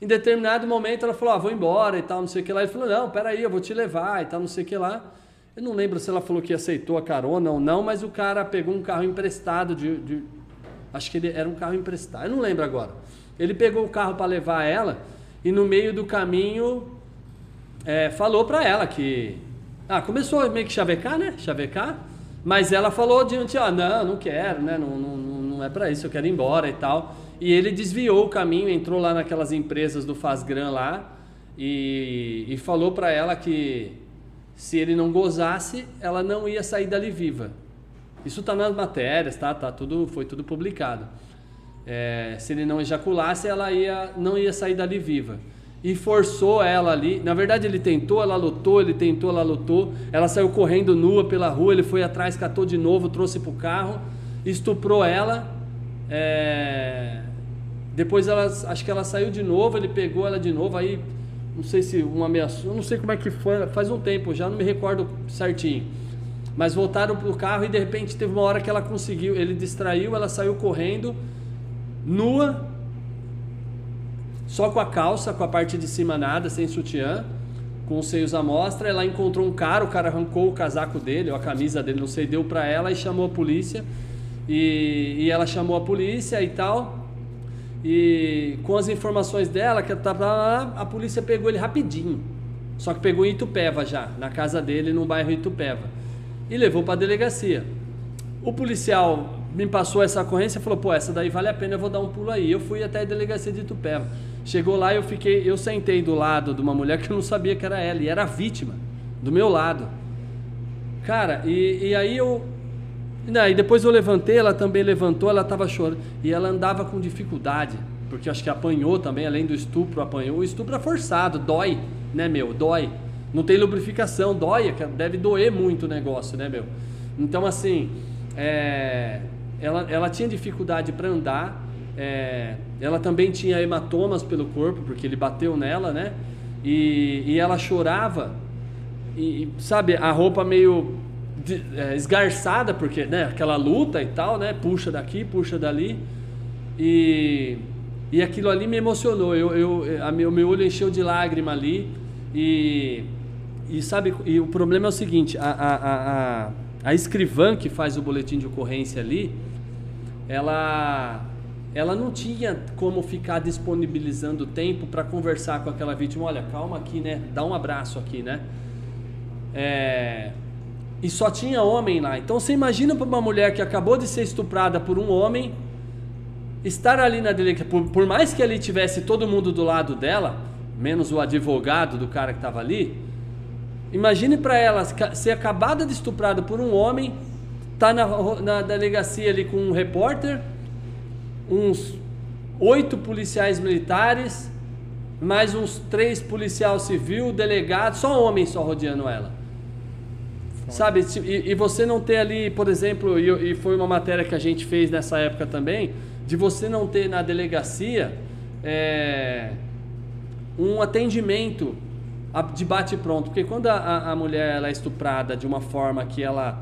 Speaker 2: Em determinado momento, ela falou, ah, vou embora e tal, não sei o que lá. Ele falou, não, peraí, eu vou te levar e tal, não sei o que lá. Eu não lembro se ela falou que aceitou a carona ou não, mas o cara pegou um carro emprestado de, de- acho que ele era um carro emprestado, eu não lembro agora. Ele pegou o carro para levar ela e no meio do caminho é, falou para ela que. Ah, começou meio que chavecar, né? Chavecar. Mas ela falou diante, ó, não, não quero, né? Não, não, não não é para isso, eu quero ir embora e tal. E ele desviou o caminho, entrou lá naquelas empresas do Fazgran lá e, e falou para ela que se ele não gozasse, ela não ia sair dali viva. Isso tá nas matérias, tá? Tá tudo, foi tudo publicado. É, se ele não ejaculasse, ela ia, não ia sair dali viva. E forçou ela ali. Na verdade, ele tentou, ela lutou, ele tentou, ela lutou. Ela saiu correndo nua pela rua, ele foi atrás, catou de novo, trouxe pro carro, estuprou ela. É, Depois ela, acho que ela saiu de novo, ele pegou ela de novo, aí não sei se um ameaçou, eu não sei como é que foi, faz um tempo, já não me recordo certinho. Mas voltaram pro carro e de repente teve uma hora que ela conseguiu, ele distraiu, ela saiu correndo, nua, só com a calça, com a parte de cima nada, sem sutiã, com os seios à mostra. Ela encontrou um cara, o cara arrancou o casaco dele, ou a camisa dele, não sei, deu pra ela e chamou a polícia. E, e ela chamou a polícia e tal. E com as informações dela, que tá, a polícia pegou ele rapidinho. Só que pegou em Itupeva já, na casa dele, no bairro Itupeva. E levou para a delegacia. O policial me passou essa ocorrência e falou: pô, essa daí vale a pena, eu vou dar um pulo aí. Eu fui até a delegacia de Itupeva. Chegou lá, eu fiquei, eu sentei do lado de uma mulher que eu não sabia que era ela, e era a vítima, do meu lado. Cara, e, e aí eu. E depois eu levantei, ela também levantou, ela estava chorando. E ela andava com dificuldade, porque acho que apanhou também, além do estupro, apanhou. O estupro é forçado, dói, né, meu? Dói. Não tem lubrificação, dói, deve doer muito o negócio, né, meu? Então, assim, é, ela, ela tinha dificuldade para andar, é, ela também tinha hematomas pelo corpo, porque ele bateu nela, né? E, e ela chorava, e, e, sabe, a roupa meio de- é, esgarçada, porque, né, aquela luta e tal, né? Puxa daqui, puxa dali. E, e aquilo ali me emocionou. Eu, eu, a meu, meu olho encheu de lágrima ali. E, e sabe, e o problema é o seguinte, a, a, a, a escrivã que faz o boletim de ocorrência ali, ela ela não tinha como ficar disponibilizando tempo para conversar com aquela vítima. Olha, calma aqui, né? Dá um abraço aqui, né? É... E só tinha homem lá. Então você imagina para uma mulher que acabou de ser estuprada por um homem, estar ali na delegacia, por, por mais que ali tivesse todo mundo do lado dela, menos o advogado do cara que estava ali, imagine para ela ser acabada de estuprada por um homem, tá na, na delegacia ali com um repórter uns oito policiais militares, mais uns três policial civil, delegado, só homem só rodeando ela. Sabe, e, e, você não ter ali, por exemplo, e, e, foi uma matéria que a gente fez nessa época também, de você não ter na delegacia é, um atendimento de bate pronto, porque quando a, a mulher ela é estuprada de uma forma que ela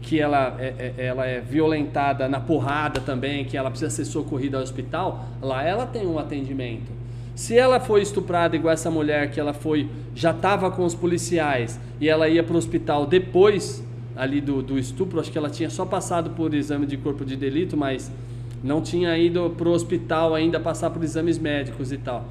Speaker 2: que ela é, é, ela é violentada na porrada também, que ela precisa ser socorrida ao hospital, lá ela tem um atendimento. Se ela foi estuprada igual essa mulher que ela foi, já estava com os policiais e ela ia para o hospital depois ali do, do estupro, acho que ela tinha só passado por exame de corpo de delito, mas não tinha ido para o hospital ainda passar por exames médicos e tal.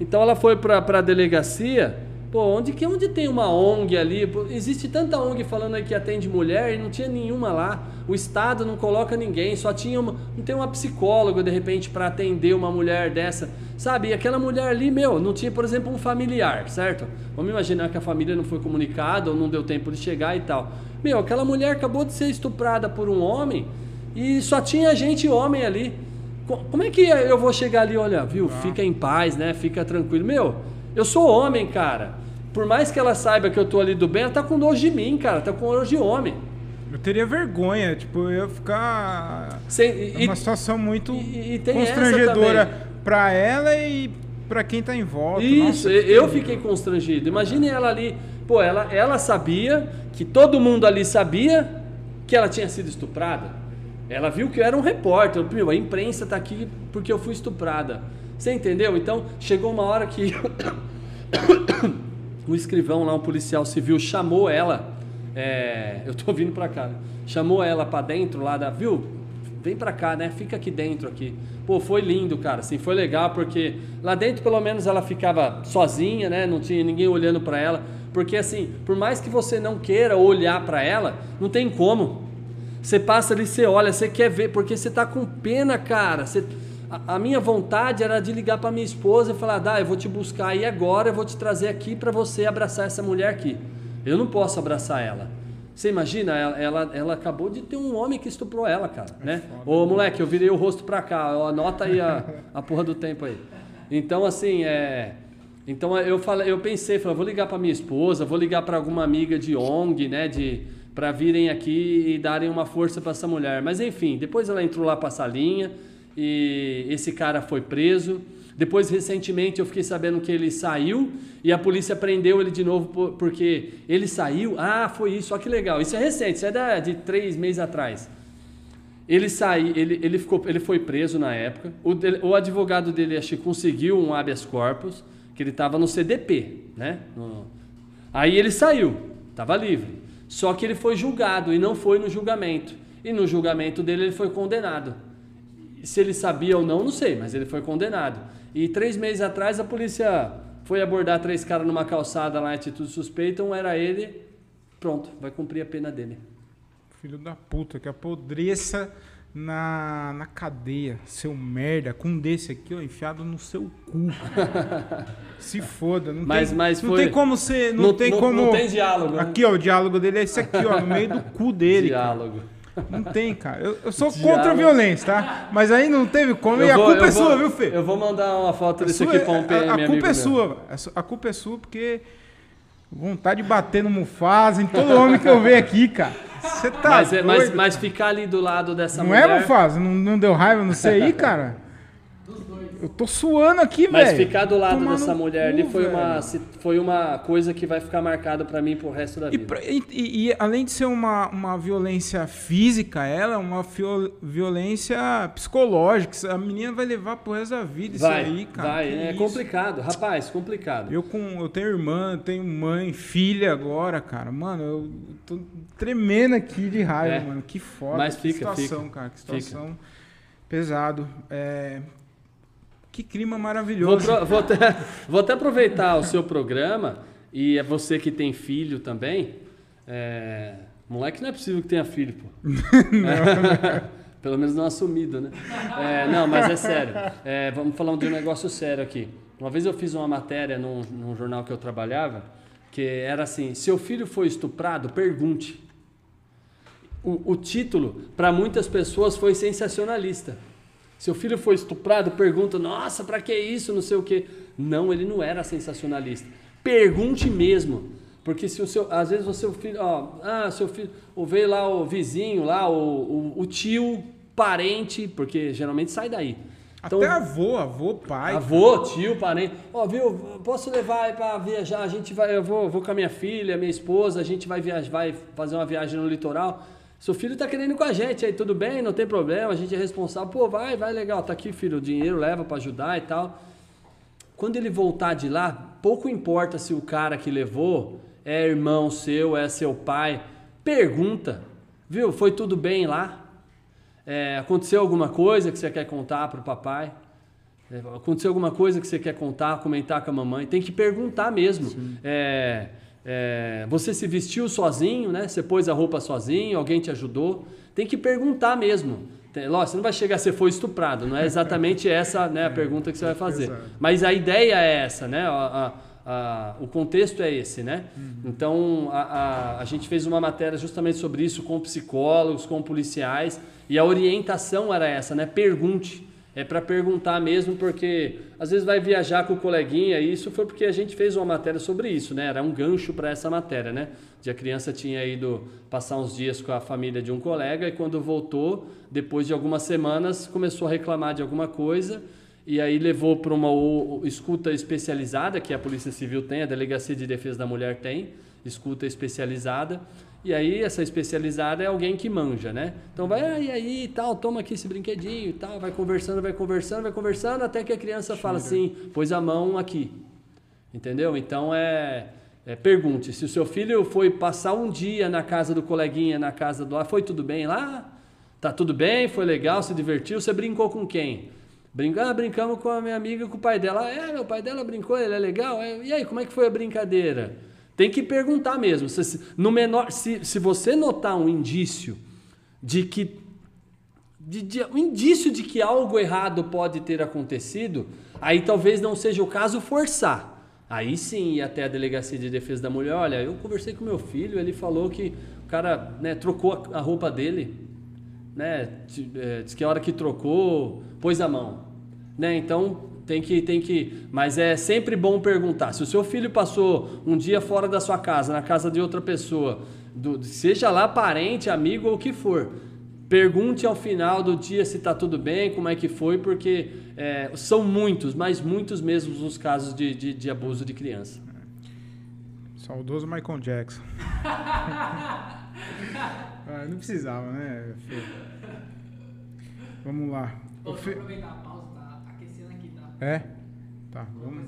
Speaker 2: Então ela foi para a delegacia Pô, onde que onde tem uma ONG ali? Existe tanta ONG falando aí que atende mulher e não tinha nenhuma lá. O Estado não coloca ninguém, só tinha uma, não tem uma psicóloga de repente para atender uma mulher dessa, sabe? E aquela mulher ali, meu, não tinha, por exemplo, um familiar, certo? Vamos imaginar que a família não foi comunicada ou não deu tempo de chegar e tal. Meu, aquela mulher acabou de ser estuprada por um homem e só tinha gente homem ali. Como é que eu vou chegar ali, olha, viu? Ah. Fica em paz, né? Fica tranquilo. Meu, eu sou homem, cara. Por mais que ela saiba que eu tô ali do bem, ela tá com nojo de mim, cara. Tá com nojo de homem.
Speaker 1: Eu teria vergonha, tipo, eu ia ficar. Sem, e, uma situação muito e, e constrangedora para ela e para quem tá em volta.
Speaker 2: Isso, Nossa, eu fiquei constrangido. Imagine ela ali, pô, ela, ela sabia que todo mundo ali sabia que ela tinha sido estuprada. Ela viu que eu era um repórter. Meu, a imprensa tá aqui porque eu fui estuprada. Você entendeu? Então, chegou uma hora que um escrivão lá, um policial civil, chamou ela. É, eu tô vindo para cá. Né? Chamou ela para dentro lá da. Viu? Vem para cá, né? Fica aqui dentro aqui. Pô, foi lindo, cara. Assim, foi legal porque lá dentro pelo menos ela ficava sozinha, né? Não tinha ninguém olhando para ela. Porque assim, por mais que você não queira olhar para ela, não tem como. Você passa ali, você olha, você quer ver, porque você tá com pena, cara. Você a, minha vontade era de ligar para minha esposa e falar: Dá, eu vou te buscar aí agora, eu vou te trazer aqui para você abraçar essa mulher aqui. Eu não posso abraçar ela. Você imagina, ela, ela, ela, acabou de ter um homem que estuprou ela, cara, é né? Ô, moleque, eu virei o rosto pra cá, anota aí a, a porra do tempo aí. Então, assim, é... Então eu falei, eu pensei, falei, vou ligar para minha esposa, vou ligar para alguma amiga de ONG, né, de para virem aqui e darem uma força para essa mulher. Mas enfim, depois ela entrou lá para a salinha, e esse cara foi preso. Depois, recentemente, eu fiquei sabendo que ele saiu e a polícia prendeu ele de novo porque ele saiu. Ah, foi isso, olha que legal. Isso é recente, isso é de três meses atrás. Ele saiu, ele, ele, ficou, ele foi preso na época. O, o advogado dele acho que conseguiu um habeas corpus, que ele estava no CDP, né? No, aí ele saiu, estava livre. Só que ele foi julgado e não foi no julgamento. E no julgamento dele ele foi condenado. Se ele sabia ou não, não sei, mas ele foi condenado. E três meses atrás a polícia foi abordar três caras numa calçada lá em atitude suspeita, um era ele, pronto, vai cumprir a pena dele.
Speaker 1: Filho da puta, que apodreça na, na cadeia, seu merda, com um desse aqui, ó, enfiado no seu cu. Se foda, não
Speaker 2: mas,
Speaker 1: tem,
Speaker 2: mas
Speaker 1: não foi... tem como ser, não, não tem
Speaker 2: não,
Speaker 1: como
Speaker 2: Não tem diálogo.
Speaker 1: Né? Aqui, ó, o diálogo dele é esse aqui, ó, no meio do cu dele.
Speaker 2: Diálogo.
Speaker 1: Cara. Não tem, cara. Eu, eu sou Diálogo. contra a violência, tá? Mas aí não teve como. Eu e a vou, culpa é vou, sua, viu, Fê?
Speaker 2: Eu vou mandar uma foto desse aqui pra um PM.
Speaker 1: A, a culpa é sua. A culpa é sua porque. Vontade de bater no Mufasa, em todo homem que eu vejo aqui, cara. Você tá
Speaker 2: mas,
Speaker 1: doido,
Speaker 2: mas, mas, ficar ali do lado dessa
Speaker 1: não
Speaker 2: mulher...
Speaker 1: Não é, Mufasa? Não, não deu raiva no CI, cara? Eu tô suando aqui, velho.
Speaker 2: Mas ficar do lado
Speaker 1: Tomar
Speaker 2: dessa mulher
Speaker 1: cu,
Speaker 2: ali foi uma, foi uma coisa que vai ficar marcada pra mim pro resto da vida.
Speaker 1: e- e- e além de ser uma, uma violência física, ela é uma fio- violência psicológica. A menina vai levar pro resto da vida
Speaker 2: vai,
Speaker 1: isso aí, cara.
Speaker 2: vai,
Speaker 1: Que
Speaker 2: é complicado. Rapaz, complicado.
Speaker 1: Eu, com, eu tenho irmã, tenho mãe, filha agora, cara. Mano, eu tô tremendo aqui de raiva,
Speaker 2: É.
Speaker 1: mano. Que foda.
Speaker 2: Mas
Speaker 1: que
Speaker 2: fica,
Speaker 1: situação,
Speaker 2: fica.
Speaker 1: cara. Que
Speaker 2: Fica.
Speaker 1: situação pesado. É, Que clima
Speaker 2: Vou,
Speaker 1: maravilhoso.
Speaker 2: pro- vou até, vou até aproveitar o seu programa e é você que tem filho também. É, moleque não é possível que tenha filho, pô. É, pelo menos não assumido, né? É, não, mas é sério. É, vamos falar de um negócio sério aqui. Uma vez eu fiz uma matéria num, num jornal que eu trabalhava que era assim: seu filho foi estuprado, pergunte. O, o título, para muitas pessoas, foi sensacionalista. Seu filho foi estuprado, pergunta, nossa, pra que isso, não sei o quê. Não, ele não era sensacionalista. Pergunte mesmo. Porque se o seu, às vezes o seu filho, ó, ah, seu filho, ou veio lá o vizinho, lá o, o, o tio, parente, porque geralmente sai daí. Então,
Speaker 1: Até avô, avô, pai.
Speaker 2: Avô, tio, parente. Ó, viu? Posso levar pra viajar? A gente vai, eu vou, vou com a minha filha, minha esposa, a gente vai viajar, vai fazer uma viagem no litoral. Seu filho tá querendo ir com a gente aí, tudo bem, não tem problema, a gente é responsável. Pô, vai, vai, legal, tá aqui, filho, o dinheiro leva pra ajudar e tal. Quando ele voltar de lá, pouco importa se o cara que levou é irmão seu, é seu pai. Pergunta, viu? Foi tudo bem lá? É, aconteceu alguma coisa que você quer contar pro papai? É, aconteceu alguma coisa que você quer contar, comentar com a mamãe? Tem que perguntar mesmo. É, é, você se vestiu sozinho, né? Você pôs a roupa sozinho, alguém te ajudou? Tem que perguntar mesmo. Tem- Lógico, você não vai chegar, você foi estuprado. Não é exatamente essa né, a pergunta que você vai fazer. Mas a ideia é essa, né? A- a- a- o contexto é esse, né? Então a, a, a gente fez uma matéria justamente sobre isso com psicólogos, com policiais e a orientação era essa, né? Pergunte. É para perguntar mesmo, porque às vezes vai viajar com o coleguinha, e isso foi porque a gente fez uma matéria sobre isso, né? Era um gancho para essa matéria, né? De a criança tinha ido passar uns dias com a família de um colega e quando voltou, depois de algumas semanas, começou a reclamar de alguma coisa e aí levou para uma escuta especializada, que a Polícia Civil tem, a Delegacia de Defesa da Mulher tem, escuta especializada. E aí essa especializada é alguém que manja, né? Então vai, ah, e aí, tal, toma aqui esse brinquedinho e tal, vai conversando, vai conversando, vai conversando, até que a criança fala assim, pôs a mão aqui. Entendeu? Então é, é, pergunte, se o seu filho foi passar um dia na casa do coleguinha, na casa do lá, foi tudo bem lá? Tá tudo bem? Foi legal? Se divertiu? Você brincou com quem? Brinca, ah, brincamos com a minha amiga e com o pai dela. Ah, é, meu pai dela brincou, ele é legal. É, e aí, como é que foi a brincadeira? Tem que perguntar mesmo. Se, no menor, se, se você notar um indício de que de, de- um indício de que algo errado pode ter acontecido, aí talvez não seja o caso forçar. Aí sim ir até a delegacia de defesa da mulher. Olha, eu conversei com meu filho, ele falou que o cara né, trocou a, roupa dele, né? É, Diz que a hora que trocou, pôs a mão, né? Então tem que tem que, mas é sempre bom perguntar. Se o seu filho passou um dia fora da sua casa, na casa de outra pessoa, do- seja lá parente, amigo ou o que for, Pergunte ao final do dia se está tudo bem, como é que foi, porque é, são muitos, mas muitos mesmo os casos de, de, de abuso de criança.
Speaker 1: Saudoso Michael Jackson. Ah, não precisava, né? Fê? Vamos lá.
Speaker 3: Posso aproveitar a
Speaker 1: É? Tá, vamos.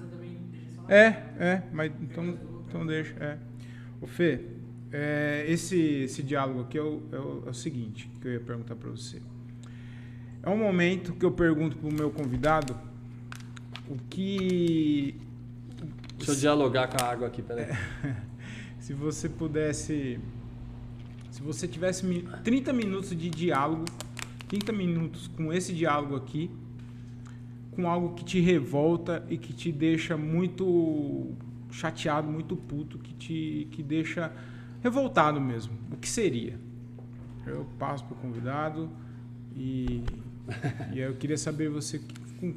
Speaker 1: É, é, mas então, então deixa. É. Ô Fê, é, esse, esse diálogo aqui é o, é o- é o seguinte que eu ia perguntar para você. É um momento que eu pergunto pro meu convidado o que.
Speaker 2: Deixa eu dialogar com a água aqui, peraí.
Speaker 1: Se você pudesse. Se você tivesse mi- 30 minutos de diálogo, 30 minutos com esse diálogo aqui, com algo que te revolta e que te deixa muito chateado, muito puto, que te que deixa revoltado mesmo. O que seria? Eu passo pro convidado e, e eu queria saber você com-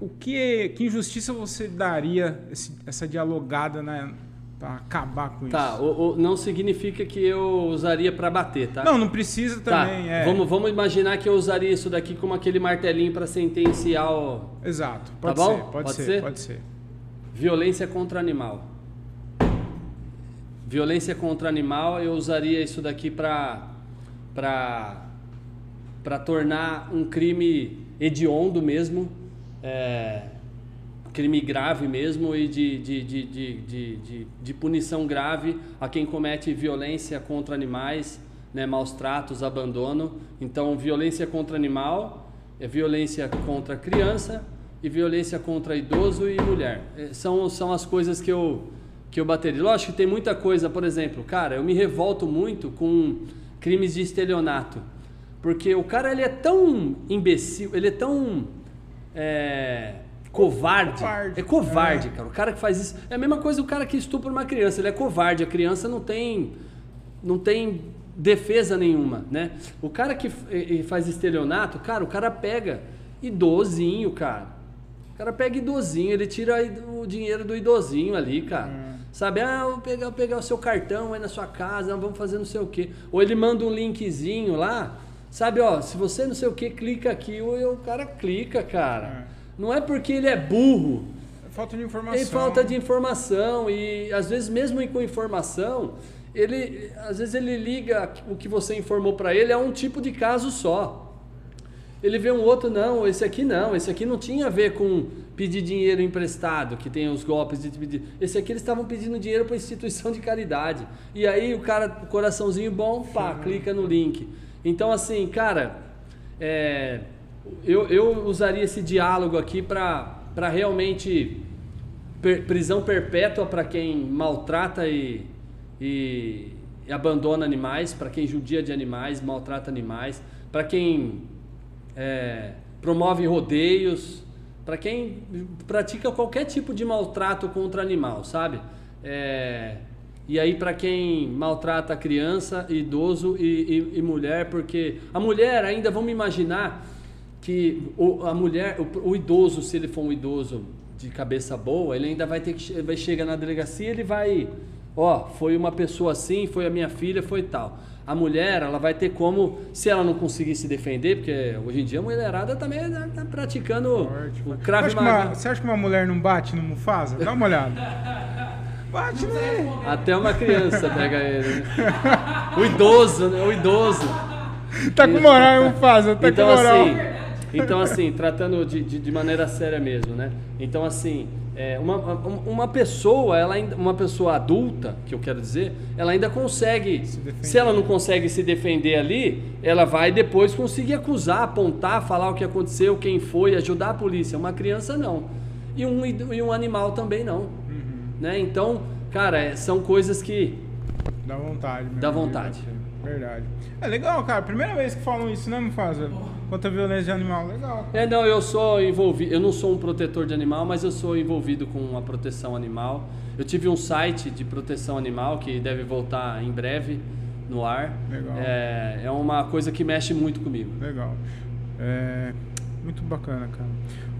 Speaker 1: o que que injustiça você daria esse- essa dialogada na Pra acabar com
Speaker 2: Tá,
Speaker 1: isso.
Speaker 2: o- o- não significa que eu usaria pra bater, tá?
Speaker 1: Não, não precisa
Speaker 2: Tá,
Speaker 1: também. É.
Speaker 2: vamos, vamos imaginar que eu usaria isso daqui como aquele martelinho pra sentenciar o...
Speaker 1: Exato. Pode
Speaker 2: Tá bom?
Speaker 1: ser, pode,
Speaker 2: Pode
Speaker 1: ser,
Speaker 2: ser?
Speaker 1: pode ser.
Speaker 2: Violência contra animal. Violência contra animal, eu usaria isso daqui para para para tornar um crime hediondo mesmo, é, crime grave mesmo e de, de, de, de, de, de, punição grave a quem comete violência contra animais, né, maus tratos, abandono. Então, violência contra animal é violência contra criança e violência contra idoso e mulher. É, São, são as coisas que eu, que eu bateria. Lógico que tem muita coisa, por exemplo, cara, eu me revolto muito com crimes de estelionato. Porque o cara ele é tão imbecil, ele é tão é, covarde.
Speaker 1: Covarde.
Speaker 2: É covarde, cara. O cara que faz isso. É a mesma coisa o cara que estupra uma criança. Ele é covarde. A criança não tem. Não tem defesa nenhuma, né? O cara que faz estelionato, cara, o cara pega idosinho, cara. O cara pega idosinho, ele tira o dinheiro do idosinho ali, cara. Sabe, ah, eu vou pegar, vou pegar o seu cartão aí na sua casa, vamos fazer não sei o quê. Ou ele manda um linkzinho lá, sabe, ó, se você não sei o que, clica aqui, ou o cara clica, cara. Não é porque ele é burro,
Speaker 1: Falta de informação.
Speaker 2: tem falta de informação e às vezes mesmo com informação, ele às vezes ele liga o que você informou para ele a um tipo de caso só. Ele vê um outro, não, esse aqui não, esse aqui não tinha a ver com pedir dinheiro emprestado, que tem os golpes de pedir. Esse aqui eles estavam pedindo dinheiro para instituição de caridade. E aí o cara, coraçãozinho bom, pá, clica no link. Então, assim, cara, é, eu, eu usaria esse diálogo aqui para realmente per- prisão perpétua para quem maltrata e, e, e abandona animais, para quem judia de animais, maltrata animais, para quem é, promove rodeios, para quem pratica qualquer tipo de maltrato contra animal, sabe? É, e aí para quem maltrata criança, idoso e, e- e mulher, porque a mulher ainda vamos imaginar que o, a mulher, o, o idoso, se ele for um idoso de cabeça boa, ele ainda vai ter que vai chegar na delegacia, ele vai, ó, foi uma pessoa assim, foi a minha filha, foi tal. A mulher, ela vai ter como, se ela não conseguir se defender, porque hoje em dia a mulherada também tá, tá praticando
Speaker 1: Forte,
Speaker 2: o
Speaker 1: uma-
Speaker 2: Maga.
Speaker 1: você acha que uma mulher não bate no Mufasa? Dá uma olhada. Bate nele.
Speaker 2: Até uma criança pega ele. né? O idoso, né? O idoso.
Speaker 1: Tá com moral, Mufasa? Tá
Speaker 2: então
Speaker 1: com moral.
Speaker 2: assim, então assim, tratando de, de, de maneira séria mesmo, né? Então assim, é, uma, uma- pessoa, ela ainda, uma pessoa adulta, que eu quero dizer, ela ainda consegue,
Speaker 1: Se
Speaker 2: se ela não consegue se defender ali, ela vai depois conseguir acusar, apontar, falar o que aconteceu, quem foi, ajudar a polícia. Uma criança não, e um, e um animal também não,
Speaker 1: Uhum.
Speaker 2: né? Então, cara, é, são coisas que
Speaker 1: Dá vontade.
Speaker 2: Dá
Speaker 1: de
Speaker 2: vontade.
Speaker 1: Verdade. É legal, cara. Primeira vez que falam isso, né, Mufasa? Contra a violência de animal. Legal.
Speaker 2: É, não, eu sou envolvido, eu não sou um protetor de animal, mas eu sou envolvido com a proteção animal. Eu tive um site de proteção animal que deve voltar em breve no ar.
Speaker 1: Legal.
Speaker 2: É, é uma coisa que mexe muito comigo.
Speaker 1: Legal. É, muito bacana, cara.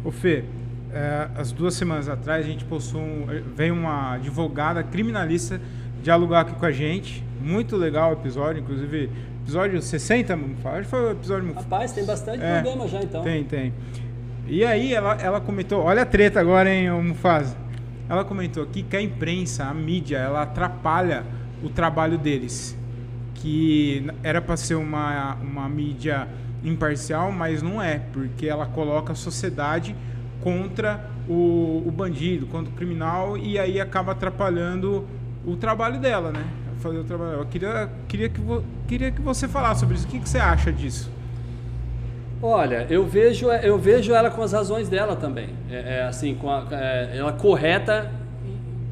Speaker 1: Ô Fê, é, as duas semanas atrás a gente postou um, veio uma advogada criminalista dialogar aqui com a gente. Muito legal o episódio, inclusive episódio 60, Mufasa. Acho que foi o episódio.
Speaker 2: Rapaz, tem bastante
Speaker 1: É,
Speaker 2: problema já então.
Speaker 1: Tem, tem. E aí ela, ela comentou, olha a treta agora, hein, Mufasa. Ela comentou aqui que a imprensa, a mídia, ela atrapalha o trabalho deles. Que era para ser uma, uma mídia imparcial, mas não é, porque ela coloca a sociedade contra o, o bandido, contra o criminal, e aí acaba atrapalhando o trabalho dela, né? Fazer o trabalho. Eu queria, queria, que, vo, queria que você falasse sobre isso. O que, que você acha disso?
Speaker 2: Olha, eu vejo, eu vejo ela com as razões dela também. É, é, assim, com a, é, ela correta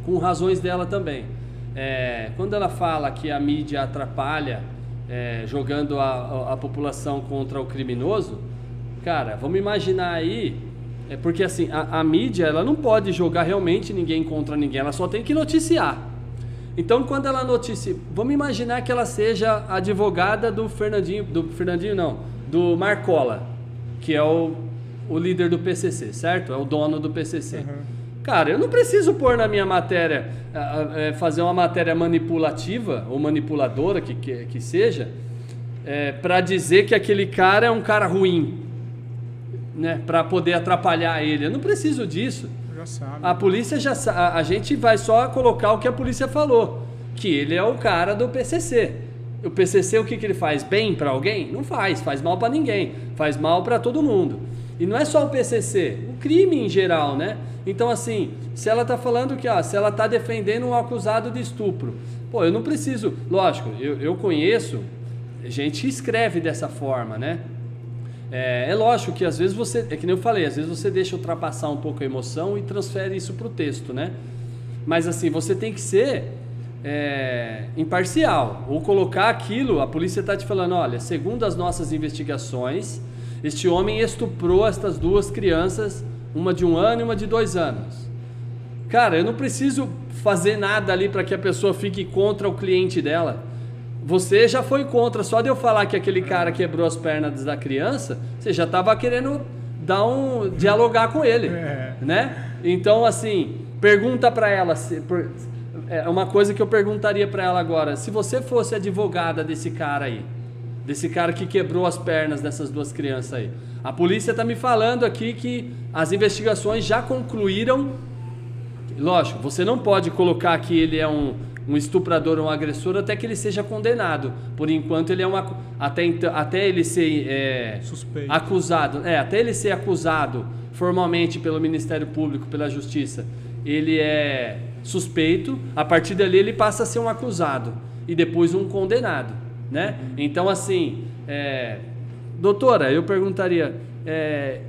Speaker 2: com razões dela também. É, quando ela fala que a mídia atrapalha é, jogando a, a- a população contra o criminoso, cara, vamos imaginar aí, é porque assim a, a mídia ela não pode jogar realmente ninguém contra ninguém, ela só tem que noticiar. Então, quando ela noticia, vamos imaginar que ela seja advogada do Fernandinho, do Fernandinho não, do Marcola, que é o, o líder do PCC, certo? É o dono do PCC.
Speaker 1: Uhum.
Speaker 2: Cara, eu não preciso pôr na minha matéria, é, fazer uma matéria manipulativa ou manipuladora, que, que, que seja, é, para dizer que aquele cara é um cara ruim, né? Para poder atrapalhar ele. Eu não preciso disso.
Speaker 1: Já sabe.
Speaker 2: A polícia já sa- a, gente vai só colocar o que a polícia falou, que ele é o cara do PCC. O PCC o que, que ele faz? Bem para alguém? Não faz, faz mal para ninguém, faz mal para todo mundo. E não é só o PCC, o crime em geral, né? Então assim, se ela tá falando que, ó, se ela tá defendendo um acusado de estupro, pô, eu não preciso, lógico, eu, eu conheço gente escreve dessa forma, né? É, é lógico que às vezes você, é que nem eu falei, às vezes você deixa ultrapassar um pouco a emoção e transfere isso para o texto, né? Mas assim, você tem que ser é, imparcial, ou colocar aquilo, a polícia está te falando, olha, segundo as nossas investigações, este homem estuprou estas duas crianças, uma de um ano e uma de dois anos. Cara, eu não preciso fazer nada ali para que a pessoa fique contra o cliente dela. Você já foi contra, só de eu falar que aquele cara quebrou as pernas da criança, você já estava querendo dar um dialogar com ele,
Speaker 1: É.
Speaker 2: né? Então assim, pergunta para ela se por- é uma coisa que eu perguntaria para ela agora, se você fosse advogada desse cara aí, desse cara que quebrou as pernas dessas duas crianças aí. A polícia está me falando aqui que as investigações já concluíram Lógico, você não pode colocar que ele é um, um estuprador ou um agressor até que ele seja condenado. Por enquanto, ele é uma. Até, então, até ele ser é,
Speaker 1: Suspeito.
Speaker 2: acusado. É, até ele ser acusado formalmente pelo Ministério Público, pela Justiça, ele é suspeito. A partir dali, ele passa a ser um acusado e depois um condenado. Né? Então, assim, é, doutora, eu perguntaria. é,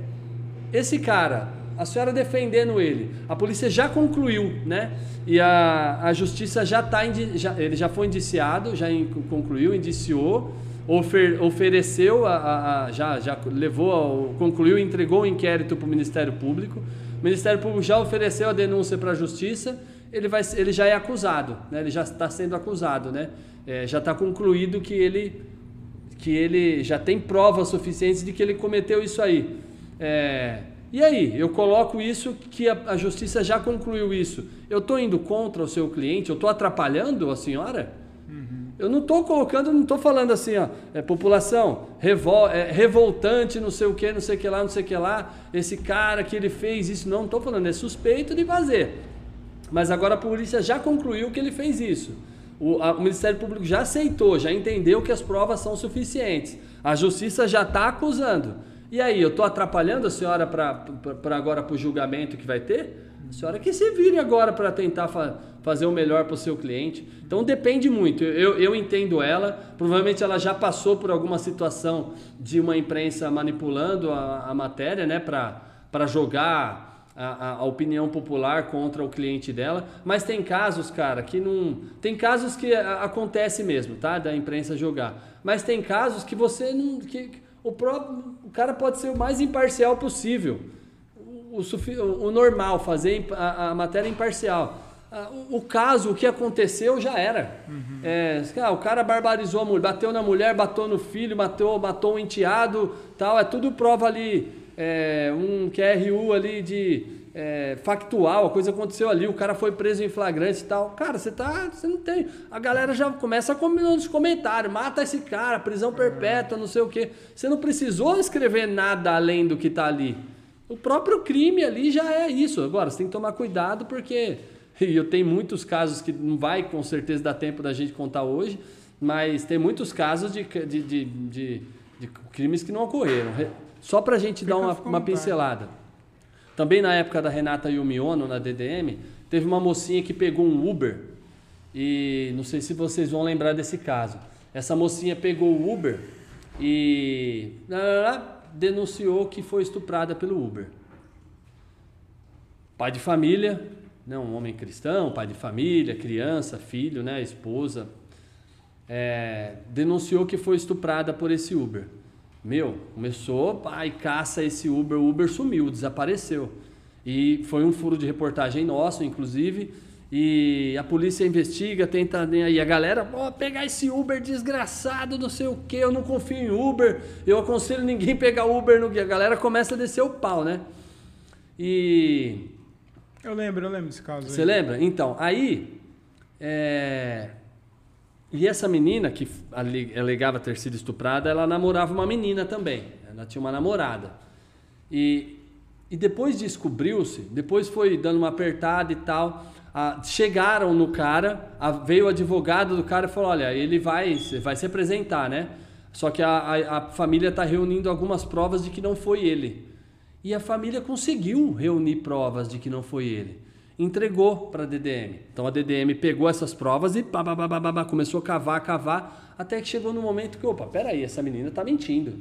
Speaker 2: esse cara, a senhora defendendo ele, a polícia já concluiu, né? E a, a justiça já está, ele já foi indiciado, já in- concluiu, indiciou, ofer- ofereceu, a, a- a- já, já levou, concluiu, entregou o inquérito para o Ministério Público. O Ministério Público já ofereceu a denúncia para a justiça, ele, vai, ele já é acusado, né? Ele já está sendo acusado, né? É, já está concluído que ele que ele já tem provas suficientes de que ele cometeu isso aí. É, e aí, eu coloco isso que a, a justiça já concluiu isso. Eu estou indo contra o seu cliente? Eu estou atrapalhando a senhora? Eu não estou colocando, não estou falando assim, ó, é, população revol, é, revoltante, não sei o que, não sei o que lá, não sei o que lá, esse cara que ele fez isso, não estou falando, é suspeito de fazer. Mas agora a polícia já concluiu que ele fez isso. O, a- o Ministério Público já aceitou, já entendeu que as provas são suficientes. A justiça já está acusando. E aí, eu estou atrapalhando a senhora para agora para o julgamento que vai ter? A senhora que se vire agora para tentar fa- fazer o melhor para o seu cliente. Então depende muito. Eu, eu entendo ela. Provavelmente ela já passou por alguma situação de uma imprensa manipulando a, a matéria, né, para jogar a, a- opinião popular contra o cliente dela, mas tem casos, cara, que não. Tem casos que acontece mesmo, tá? Da imprensa jogar. Mas tem casos que você não. Que o, próprio, o cara pode ser o mais imparcial possível. O, sufi- o normal, fazer a, a matéria imparcial. Ah, O, o caso, o que aconteceu já era. É, ah, o cara barbarizou a mulher, bateu na mulher, bateu no filho, matou, matou um enteado, tal. É tudo prova ali, é, um QRU ali de é, factual, a coisa aconteceu ali, o cara foi preso em flagrante e tal. Cara, você tá, você não tem. A galera já começa a comentar nos comentários, mata esse cara, prisão perpétua, não sei o quê. Você não precisou escrever nada além do que tá ali. O próprio crime ali já é isso. Agora, você tem que tomar cuidado porque e eu tenho muitos casos que não vai com certeza dar tempo da gente contar hoje, mas tem muitos casos de, de, de, de- de crimes que não ocorreram. Re- Só para a gente dar
Speaker 1: Fica
Speaker 2: uma,
Speaker 1: à vontade.
Speaker 2: uma pincelada. Também na época da Renata Yumiono, na DDM, teve uma mocinha que pegou um Uber e não sei se vocês vão lembrar desse caso. Essa mocinha pegou o Uber e denunciou que foi estuprada pelo Uber. Pai de família, né, um homem cristão, pai de família, criança, filho, né, esposa, é, denunciou que foi estuprada por esse Uber. Meu, começou, pai, caça esse Uber, o Uber sumiu, desapareceu. E foi um furo de reportagem nosso, inclusive, e a polícia investiga, tenta, né, e a galera, ó, pegar esse Uber desgraçado, não sei o que, eu não confio em Uber, eu aconselho ninguém pegar Uber no guia. A galera começa a descer o pau, né? E
Speaker 1: Eu lembro, eu lembro desse caso. aí.
Speaker 2: Você lembra? Então, aí. é, E essa menina, que ale- alegava ter sido estuprada, ela namorava uma menina também. Ela tinha uma namorada. E, e depois descobriu-se, depois foi dando uma apertada e tal. a- chegaram no cara, a- veio o advogado do cara e falou: Olha, ele vai, vai se apresentar, né? Só que a, a família está reunindo algumas provas de que não foi ele. E a família conseguiu reunir provas de que não foi ele. Entregou para a DDM. Então a DDM pegou essas provas e pá, pá, pá, pá, começou a cavar, cavar, até que chegou no momento que, opa, peraí, essa menina está mentindo.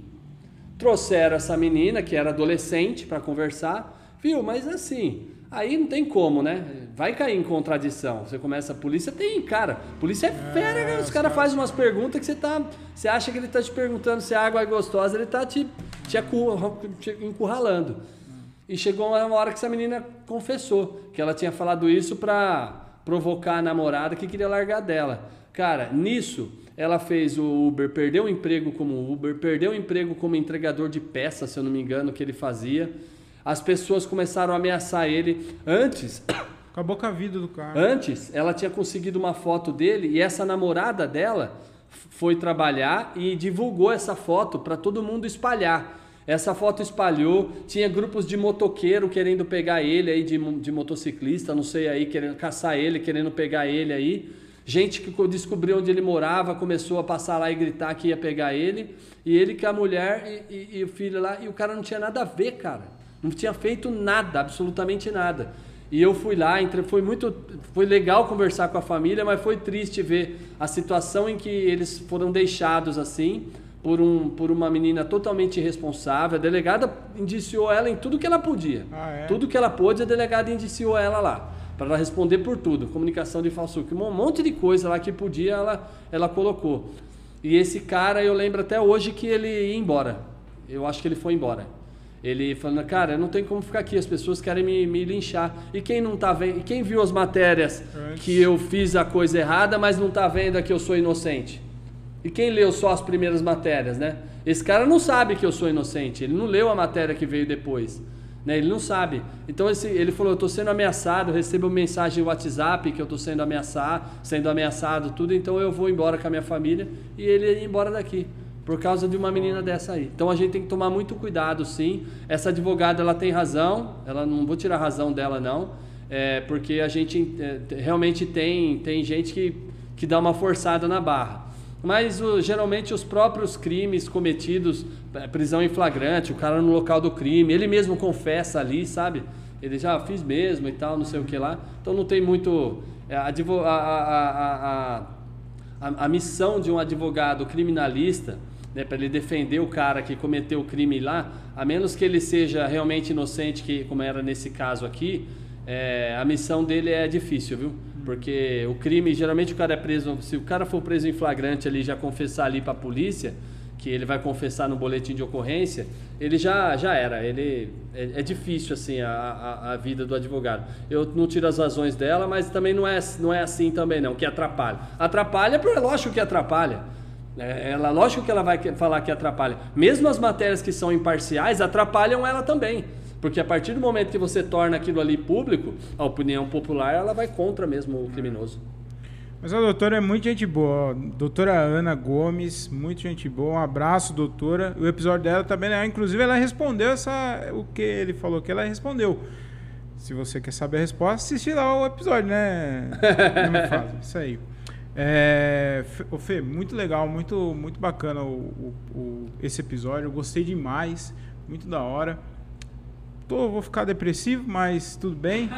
Speaker 2: Trouxeram essa menina, que era adolescente, para conversar, viu? Mas assim, aí não tem como, né? Vai cair em contradição. Você começa a polícia, tem, cara. Polícia é fera, cara. Os caras fazem umas perguntas que você tá. Você acha que ele tá te perguntando se a água é gostosa, ele tá te, te, te encurralando. E chegou uma hora que essa menina confessou que ela tinha falado isso para provocar a namorada que queria largar dela. Cara, nisso ela fez o Uber, perdeu o emprego como Uber, perdeu o emprego como entregador de peças, se eu não me engano, que ele fazia. As pessoas começaram a ameaçar ele. Antes,
Speaker 1: Acabou com a vida do cara.
Speaker 2: Antes, ela tinha conseguido uma foto dele e essa namorada dela foi trabalhar e divulgou essa foto para todo mundo espalhar. Essa foto espalhou, tinha grupos de motoqueiro querendo pegar ele aí, de, de motociclista, não sei aí, querendo caçar ele, querendo pegar ele aí. Gente que co- descobriu onde ele morava, começou a passar lá e gritar que ia pegar ele. E ele com a mulher e, e- e o filho lá, e o cara não tinha nada a ver, cara. Não tinha feito nada, absolutamente nada. E eu fui lá, entre- foi muito, foi legal conversar com a família, mas foi triste ver a situação em que eles foram deixados assim por, um, por uma menina totalmente irresponsável. A delegada indiciou ela em tudo que ela podia.
Speaker 1: Ah, é?
Speaker 2: Tudo que ela pôde, a delegada indiciou ela lá. Para ela responder por tudo. Comunicação de falso, um monte de coisa lá que podia, ela, ela colocou. E esse cara, eu lembro até hoje que ele ia embora. Eu acho que ele foi embora. Ele falando, cara, eu não tenho como ficar aqui, as pessoas querem me, me linchar. E quem não tá vendo, e quem viu as matérias que eu fiz a coisa errada, mas não tá vendo que eu sou inocente? E quem leu só as primeiras matérias, né? Esse cara não sabe que eu sou inocente, ele não leu a matéria que veio depois. Né? Ele não sabe. Então esse, ele falou, eu estou sendo ameaçado, recebo mensagem no WhatsApp que eu estou sendo ameaçado, sendo ameaçado, tudo, então eu vou embora com a minha família e ele ia embora daqui. Por causa de uma menina dessa aí. Então a gente tem que tomar muito cuidado, sim. Essa advogada ela tem razão, ela não vou tirar a razão dela, não. É, porque a gente é, realmente tem, tem gente que, que dá uma forçada na barra. Mas o- geralmente os próprios crimes cometidos, é, prisão em flagrante, o cara no local do crime, ele mesmo confessa ali, sabe? Ele já fiz mesmo e tal, não sei o que lá. Então não tem muito. é, a, a, a, a missão de um advogado criminalista, né, para ele defender o cara que cometeu o crime lá, a menos que ele seja realmente inocente, que, como era nesse caso aqui, é, a missão dele é difícil, viu? Porque o crime, geralmente o cara é preso, se o cara for preso em flagrante ali, já confessar ali para a polícia, que ele vai confessar no boletim de ocorrência, ele já, já era. Ele é, é difícil assim a, a, a vida do advogado. Eu não tiro as razões dela, mas também não é, não é assim também não, que atrapalha. Atrapalha, é lógico que atrapalha. É, ela, lógico que ela vai falar que atrapalha. Mesmo as matérias que são imparciais atrapalham ela também. Porque a partir do momento que você torna aquilo ali público, a opinião popular ela vai contra mesmo o criminoso.
Speaker 1: Mas a doutora é muito gente boa. Doutora Ana Gomes, muito gente boa. Um abraço, doutora. O episódio dela também, né? inclusive, ela respondeu essa, o que ele falou que ela respondeu. Se você quer saber a resposta, assiste lá o episódio, né? Não. Isso aí. É, ô Fê, muito legal, muito, muito bacana o, o- o- esse episódio. Eu gostei demais, muito da hora. Tô, vou ficar depressivo, mas tudo bem.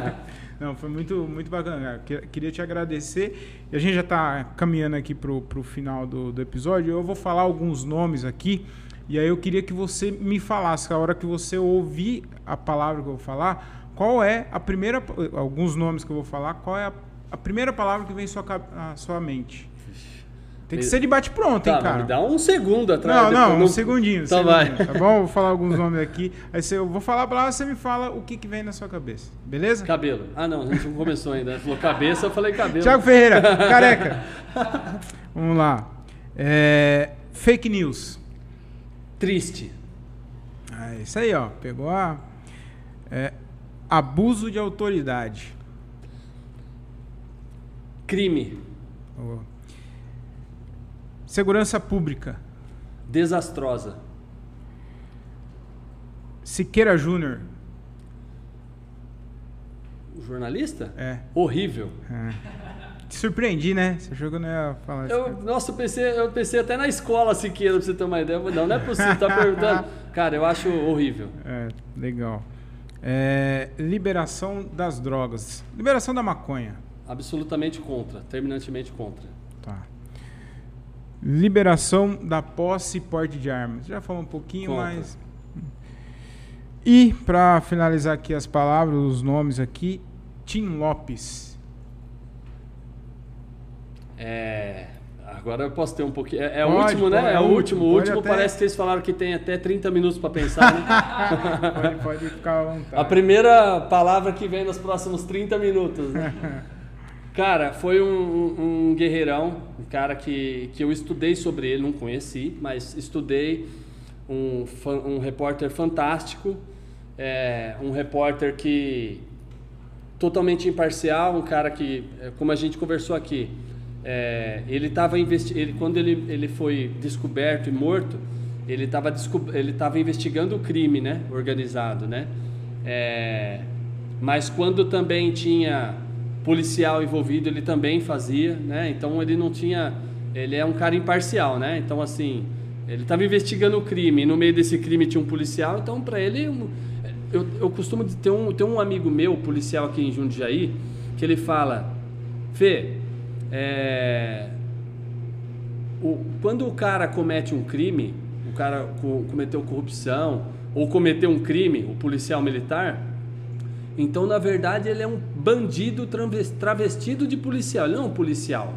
Speaker 1: Não, foi muito, muito bacana. Queria te agradecer. E a gente já está caminhando aqui pro, pro final do, do episódio. Eu vou falar alguns nomes aqui. E aí eu queria que você me falasse, a hora que você ouvir a palavra que eu vou falar, qual é a primeira. Alguns nomes que eu vou falar, qual é a, a primeira palavra que vem à sua, à sua mente? Tem que ser de bate-pronto, hein,
Speaker 2: Tá,
Speaker 1: cara?
Speaker 2: me dá um segundo atrás.
Speaker 1: Não, não, um segundinho. um
Speaker 2: Então
Speaker 1: segundinho,
Speaker 2: vai.
Speaker 1: Tá bom? Vou falar alguns nomes aqui. Aí você, eu vou falar a palavra, você me fala o que, que vem na sua cabeça. Beleza?
Speaker 2: Cabelo. Ah, não, a gente não começou ainda. Falou cabeça, eu falei cabelo.
Speaker 1: Tiago Ferreira, careca. Vamos lá. É, fake news.
Speaker 2: Triste.
Speaker 1: Ah, isso aí, ó. Pegou a. é, Abuso de autoridade.
Speaker 2: Crime.
Speaker 1: Boa. Segurança pública.
Speaker 2: Desastrosa.
Speaker 1: Siqueira Júnior.
Speaker 2: O jornalista?
Speaker 1: É.
Speaker 2: Horrível.
Speaker 1: Te surpreendi, né? Você achou que eu não ia falar isso.
Speaker 2: Eu, nossa, eu pensei, eu pensei até na escola Siqueira, pra você ter uma ideia. Não, não é possível, tá perguntando. Cara, eu acho horrível.
Speaker 1: É, legal. É, liberação das drogas. Liberação da maconha.
Speaker 2: Absolutamente contra, terminantemente contra.
Speaker 1: Tá. Liberação da posse e porte de armas. Já falou um pouquinho,
Speaker 2: Contra.
Speaker 1: mas. E, para finalizar aqui as palavras, os nomes aqui, Tim Lopes.
Speaker 2: É. Agora eu posso ter um pouquinho. É, é o
Speaker 1: Pode,
Speaker 2: último, né?
Speaker 1: pode,
Speaker 2: É,
Speaker 1: é
Speaker 2: o
Speaker 1: o
Speaker 2: último. O
Speaker 1: último,
Speaker 2: último
Speaker 1: até-
Speaker 2: parece que eles falaram que tem até 30 minutos para pensar, né?
Speaker 1: Pode, pode ficar à vontade.
Speaker 2: A primeira palavra que vem nos próximos 30 minutos. Né? Cara, foi um, um- guerreirão, um cara que, que eu estudei sobre ele, não conheci, mas estudei. Um, um repórter fantástico, é, um repórter que totalmente imparcial, um cara que, é, como a gente conversou aqui, é, ele estava ele quando ele, ele foi descoberto e morto, ele estava ele tava investigando o crime, né, organizado, né? É, mas quando também tinha policial envolvido, ele também fazia, né? Então ele não tinha, ele é um cara imparcial, né? Então assim, ele estava investigando o crime, e no meio desse crime tinha um policial, então para ele eu, eu costumo ter um, ter um amigo meu, policial aqui em Jundiaí, que ele fala, Fê, é, o- quando o cara comete um crime, o cara co- cometeu corrupção ou cometeu um crime, o policial militar, então na verdade ele é um bandido traves- travestido de policial, ele não é um policial.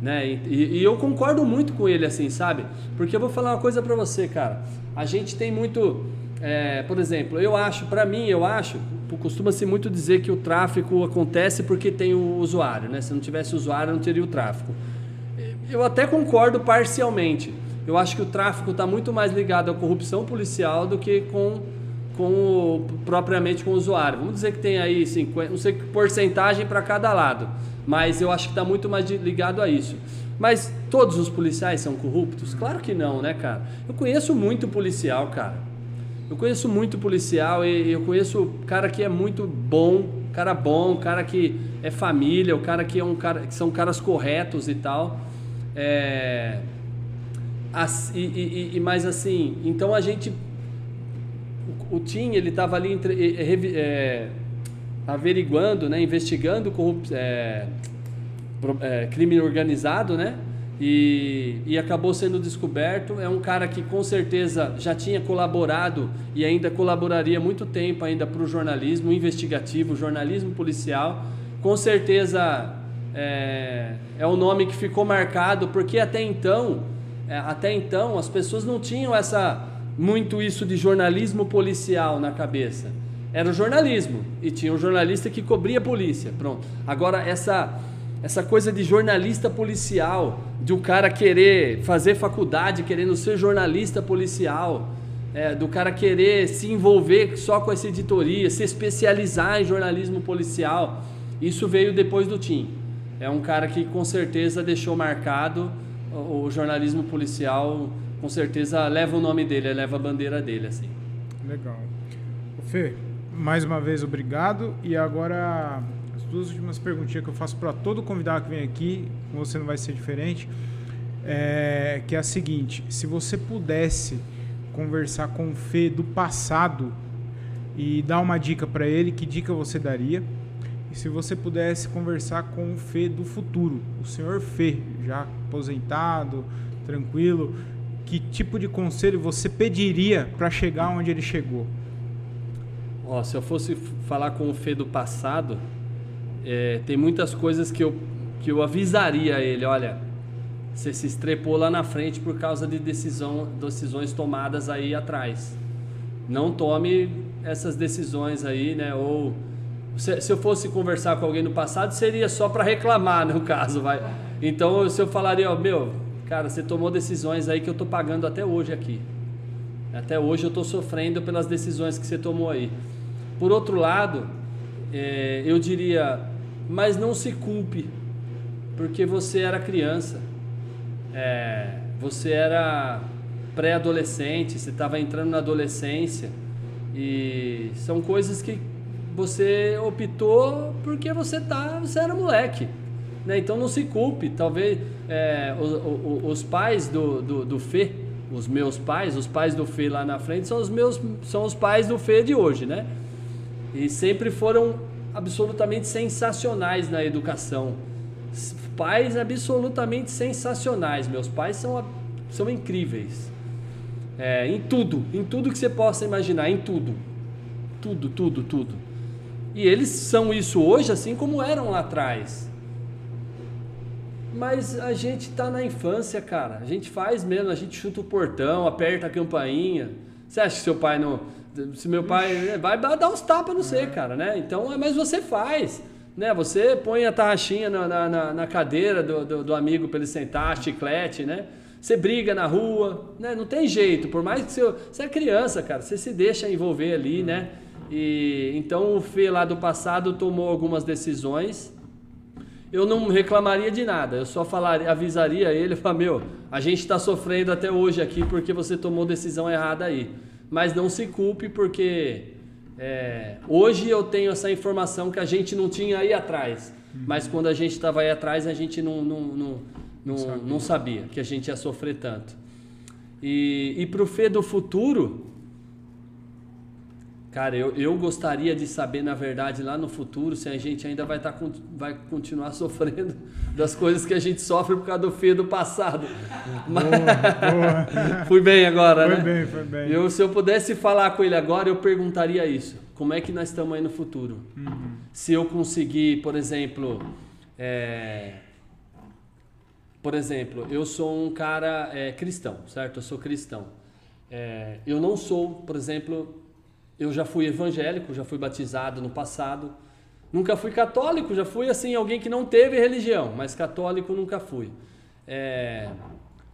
Speaker 2: Né? E, e eu concordo muito com ele, assim, sabe? Porque eu vou falar uma coisa pra você, cara. A gente tem muito. é, por exemplo, eu acho, pra mim, eu acho, costuma-se muito dizer que o tráfico acontece porque tem o usuário, né? Se não tivesse usuário, não teria o tráfico. Eu até concordo parcialmente. Eu acho que o tráfico está muito mais ligado à corrupção policial do que com, com o- propriamente com o usuário. Vamos dizer que tem aí 50, não sei que porcentagem para cada lado, mas eu acho que está muito mais ligado a isso. Mas todos os policiais são corruptos? Claro que não, né, cara? Eu conheço muito policial, cara. Eu conheço muito policial e eu conheço cara que é muito bom, cara bom, cara que é família, o cara que é um cara que são caras corretos e tal. É, e, e, e- mais assim, então a gente o, Tim ele estava ali entre, revi- é, averiguando, né, investigando é, é, crime organizado, né? E, e acabou sendo descoberto. É um cara que com certeza já tinha colaborado e ainda colaboraria muito tempo ainda para o jornalismo investigativo, jornalismo policial. Com certeza é, é um nome que ficou marcado porque até então, é, até então as pessoas não tinham essa muito isso de jornalismo policial na cabeça. Era o jornalismo e tinha um jornalista que cobria a polícia. Pronto. Agora essa essa coisa de jornalista policial, de o cara querer fazer faculdade querendo ser jornalista policial, é, do cara querer se envolver só com essa editoria, se especializar em jornalismo policial, isso veio depois do Tim. É um cara que com certeza deixou marcado o jornalismo policial, com certeza leva o nome dele, leva a bandeira dele, assim.
Speaker 1: Legal. Fê, mais uma vez obrigado. E agora as duas últimas perguntinhas que eu faço para todo convidado que vem aqui, você não vai ser diferente, é, que é a seguinte: se você pudesse conversar com o Fê do passado e dar uma dica para ele, que dica você daria? E se você pudesse conversar com o Fê do futuro, o senhor Fê, já aposentado, tranquilo, que tipo de conselho você pediria para chegar onde ele chegou?
Speaker 2: Ó, se eu fosse falar com o Fê do passado, é, tem muitas coisas que eu, que eu avisaria a ele, olha, você se estrepou lá na frente por causa de decisão, decisões tomadas aí atrás. Não tome essas decisões aí, né? Ou se, se eu fosse conversar com alguém no passado, seria só para reclamar, no caso, vai. Então, se eu falaria, ó, meu, cara, você tomou decisões aí que eu tô pagando até hoje aqui. Até hoje eu estou sofrendo pelas decisões que você tomou aí. Por outro lado, é, eu diria, mas não se culpe, porque você era criança, é, você era pré-adolescente, você estava entrando na adolescência e são coisas que você optou porque você tá, você era moleque, né? Então não se culpe, talvez é, os, os, pais do, do, do Fê, os meus pais, os pais do Fê lá na frente são os meus, são os pais do Fê de hoje, né? E sempre foram absolutamente sensacionais na educação. Pais absolutamente sensacionais. Meus pais são, são incríveis. É, em tudo, em tudo que você possa imaginar, em tudo. Tudo, tudo, tudo. E eles são isso hoje, assim como eram lá atrás. Mas a gente está na infância, cara. A gente faz mesmo, a gente chuta o portão, aperta a campainha. Você acha que seu pai não. Se meu pai. né, Vai dar uns tapas no você, cara, né? Então, mas você faz. Né? Você põe a tarraxinha na, na, na- na cadeira do, do, do amigo para ele sentar, chiclete, né? Você briga na rua, né? Não tem jeito, por mais que você, você é criança, cara, você se deixa envolver ali, né? E então o Fê lá do passado tomou algumas decisões. Eu não reclamaria de nada, eu só falaria, avisaria ele, falar, meu, a gente está sofrendo até hoje aqui porque você tomou decisão errada aí. Mas não se culpe porque é, hoje eu tenho essa informação que a gente não tinha aí atrás. Mas quando a gente estava aí atrás, a gente não, não, não, não, não sabia que a gente ia sofrer tanto. E, e para o Fê do futuro, cara, eu, eu gostaria de saber, na verdade, lá no futuro, se a gente ainda vai, tá, vai continuar sofrendo das coisas que a gente sofre por causa do Fê do passado. Mas-
Speaker 1: Boa.
Speaker 2: Fui bem agora,
Speaker 1: Foi
Speaker 2: né?
Speaker 1: bem, foi bem.
Speaker 2: Eu, se eu pudesse falar com ele agora, eu perguntaria isso. Como é que nós estamos aí no futuro?
Speaker 1: Uhum.
Speaker 2: Se eu conseguir, por exemplo, é, por exemplo, eu sou um cara é, cristão, certo? Eu sou cristão. É, eu não sou, por exemplo, eu já fui evangélico, já fui batizado no passado. Nunca fui católico, já fui assim alguém que não teve religião, mas católico nunca fui. É,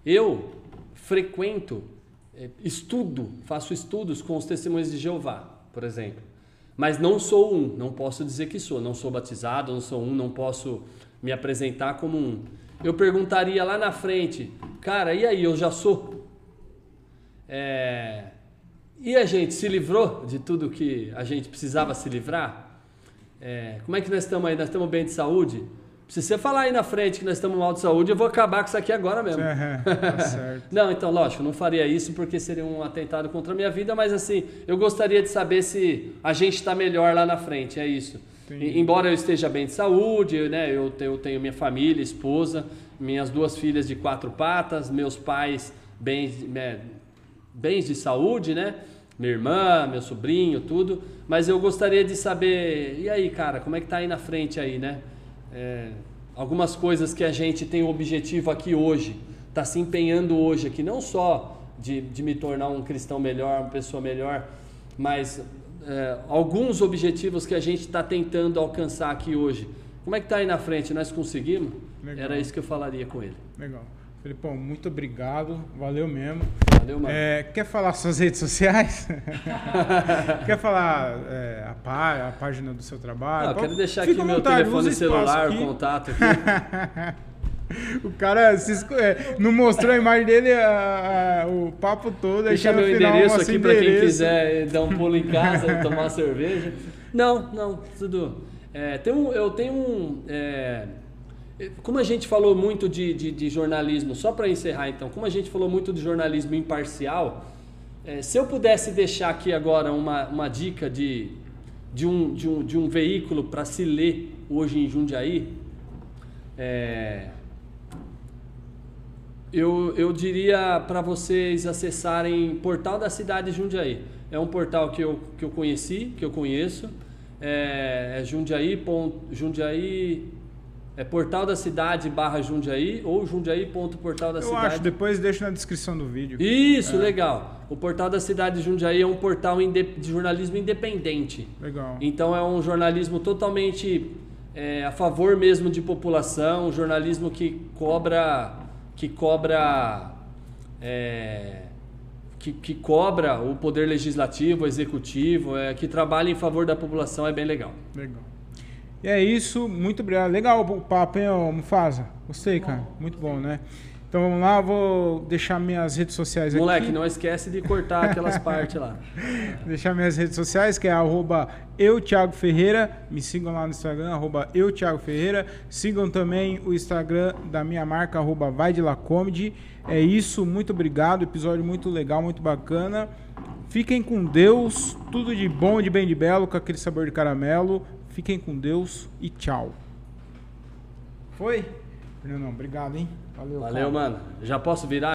Speaker 2: eu frequento, é, estudo, faço estudos com os testemunhos de Jeová, por exemplo. Mas não sou um, não posso dizer que sou, não sou batizado, não sou um, não posso me apresentar como um. Eu perguntaria lá na frente, cara, e aí, eu já sou? É, e a gente se livrou de tudo que a gente precisava se livrar? É, como é que nós estamos aí? Nós estamos bem de saúde? Se você falar aí na frente que nós estamos mal de saúde, eu vou acabar com isso aqui agora mesmo.
Speaker 1: É, tá certo.
Speaker 2: Não, então, lógico, não faria isso porque seria um atentado contra a minha vida, mas assim, eu gostaria de saber se a gente está melhor lá na frente, é isso. E- embora eu esteja bem de saúde, né, eu, tenho- eu tenho minha família, esposa, minhas duas filhas de quatro patas, meus pais bens, né, bens de saúde, né? Minha irmã, meu sobrinho, tudo. Mas eu gostaria de saber, e aí, cara, como é que tá aí na frente aí, né? É, algumas coisas que a gente tem o objetivo aqui hoje, tá se empenhando hoje aqui, não só de, de me tornar um cristão melhor, uma pessoa melhor, mas é, alguns objetivos que a gente está tentando alcançar aqui hoje. Como é que tá aí na frente? Nós conseguimos?
Speaker 1: Legal.
Speaker 2: Era isso que eu falaria com ele.
Speaker 1: Legal. Felipão, muito obrigado. Valeu mesmo.
Speaker 2: Valeu, mano.
Speaker 1: É, quer falar suas redes sociais? quer falar é, a, pá- a página do seu trabalho?
Speaker 2: Eu quero deixar aqui meu
Speaker 1: vontade,
Speaker 2: telefone celular, o contato aqui.
Speaker 1: O cara se é, não mostrou a imagem dele a- a- o papo todo.
Speaker 2: Deixa meu
Speaker 1: final,
Speaker 2: endereço aqui para quem quiser dar um pulo em casa, tomar uma cerveja. Não, não, tudo. É, tem um, eu tenho um. é, como a gente falou muito de, de, de jornalismo, só para encerrar então, como a gente falou muito de jornalismo imparcial, é, se eu pudesse deixar aqui agora uma, uma dica de, de, um, de, um, de um veículo para se ler hoje em Jundiaí, é, eu, eu diria para vocês acessarem Portal da Cidade de Jundiaí. É um portal que eu, que eu conheci, que eu conheço. É, é Jundiaí, é Portal da Cidade barra Jundiaí ou Jundiaí.portal da
Speaker 1: Eu
Speaker 2: Cidade.
Speaker 1: acho, depois deixa na descrição do vídeo.
Speaker 2: Isso, legal. O Portal da Cidade de Jundiaí é um portal de jornalismo independente.
Speaker 1: Legal.
Speaker 2: Então é um jornalismo totalmente é, a favor mesmo de população, um jornalismo que cobra, que cobra, é, que, que cobra o poder legislativo, executivo, é, que trabalha em favor da população é bem legal.
Speaker 1: Legal. E é isso, muito obrigado. Legal o papo, hein, Mufasa? Gostei, cara. Muito bom, né? Então vamos lá, vou deixar minhas redes sociais aqui.
Speaker 2: Moleque, não esquece de cortar aquelas partes lá.
Speaker 1: Deixar minhas redes sociais, que é arroba eu, Thiago Ferreira. Me sigam lá no Instagram, arroba eu, Thiago Ferreira. Sigam também o Instagram da minha marca, arroba vai de Comedy. É isso, muito obrigado. Episódio muito legal, muito bacana. Fiquem com Deus. Tudo de bom, de bem de belo, com aquele sabor de caramelo. Fiquem com Deus e tchau. Foi? Fernandão, obrigado, hein? Valeu,
Speaker 2: Valeu,
Speaker 1: cara.
Speaker 2: mano. Já posso virar?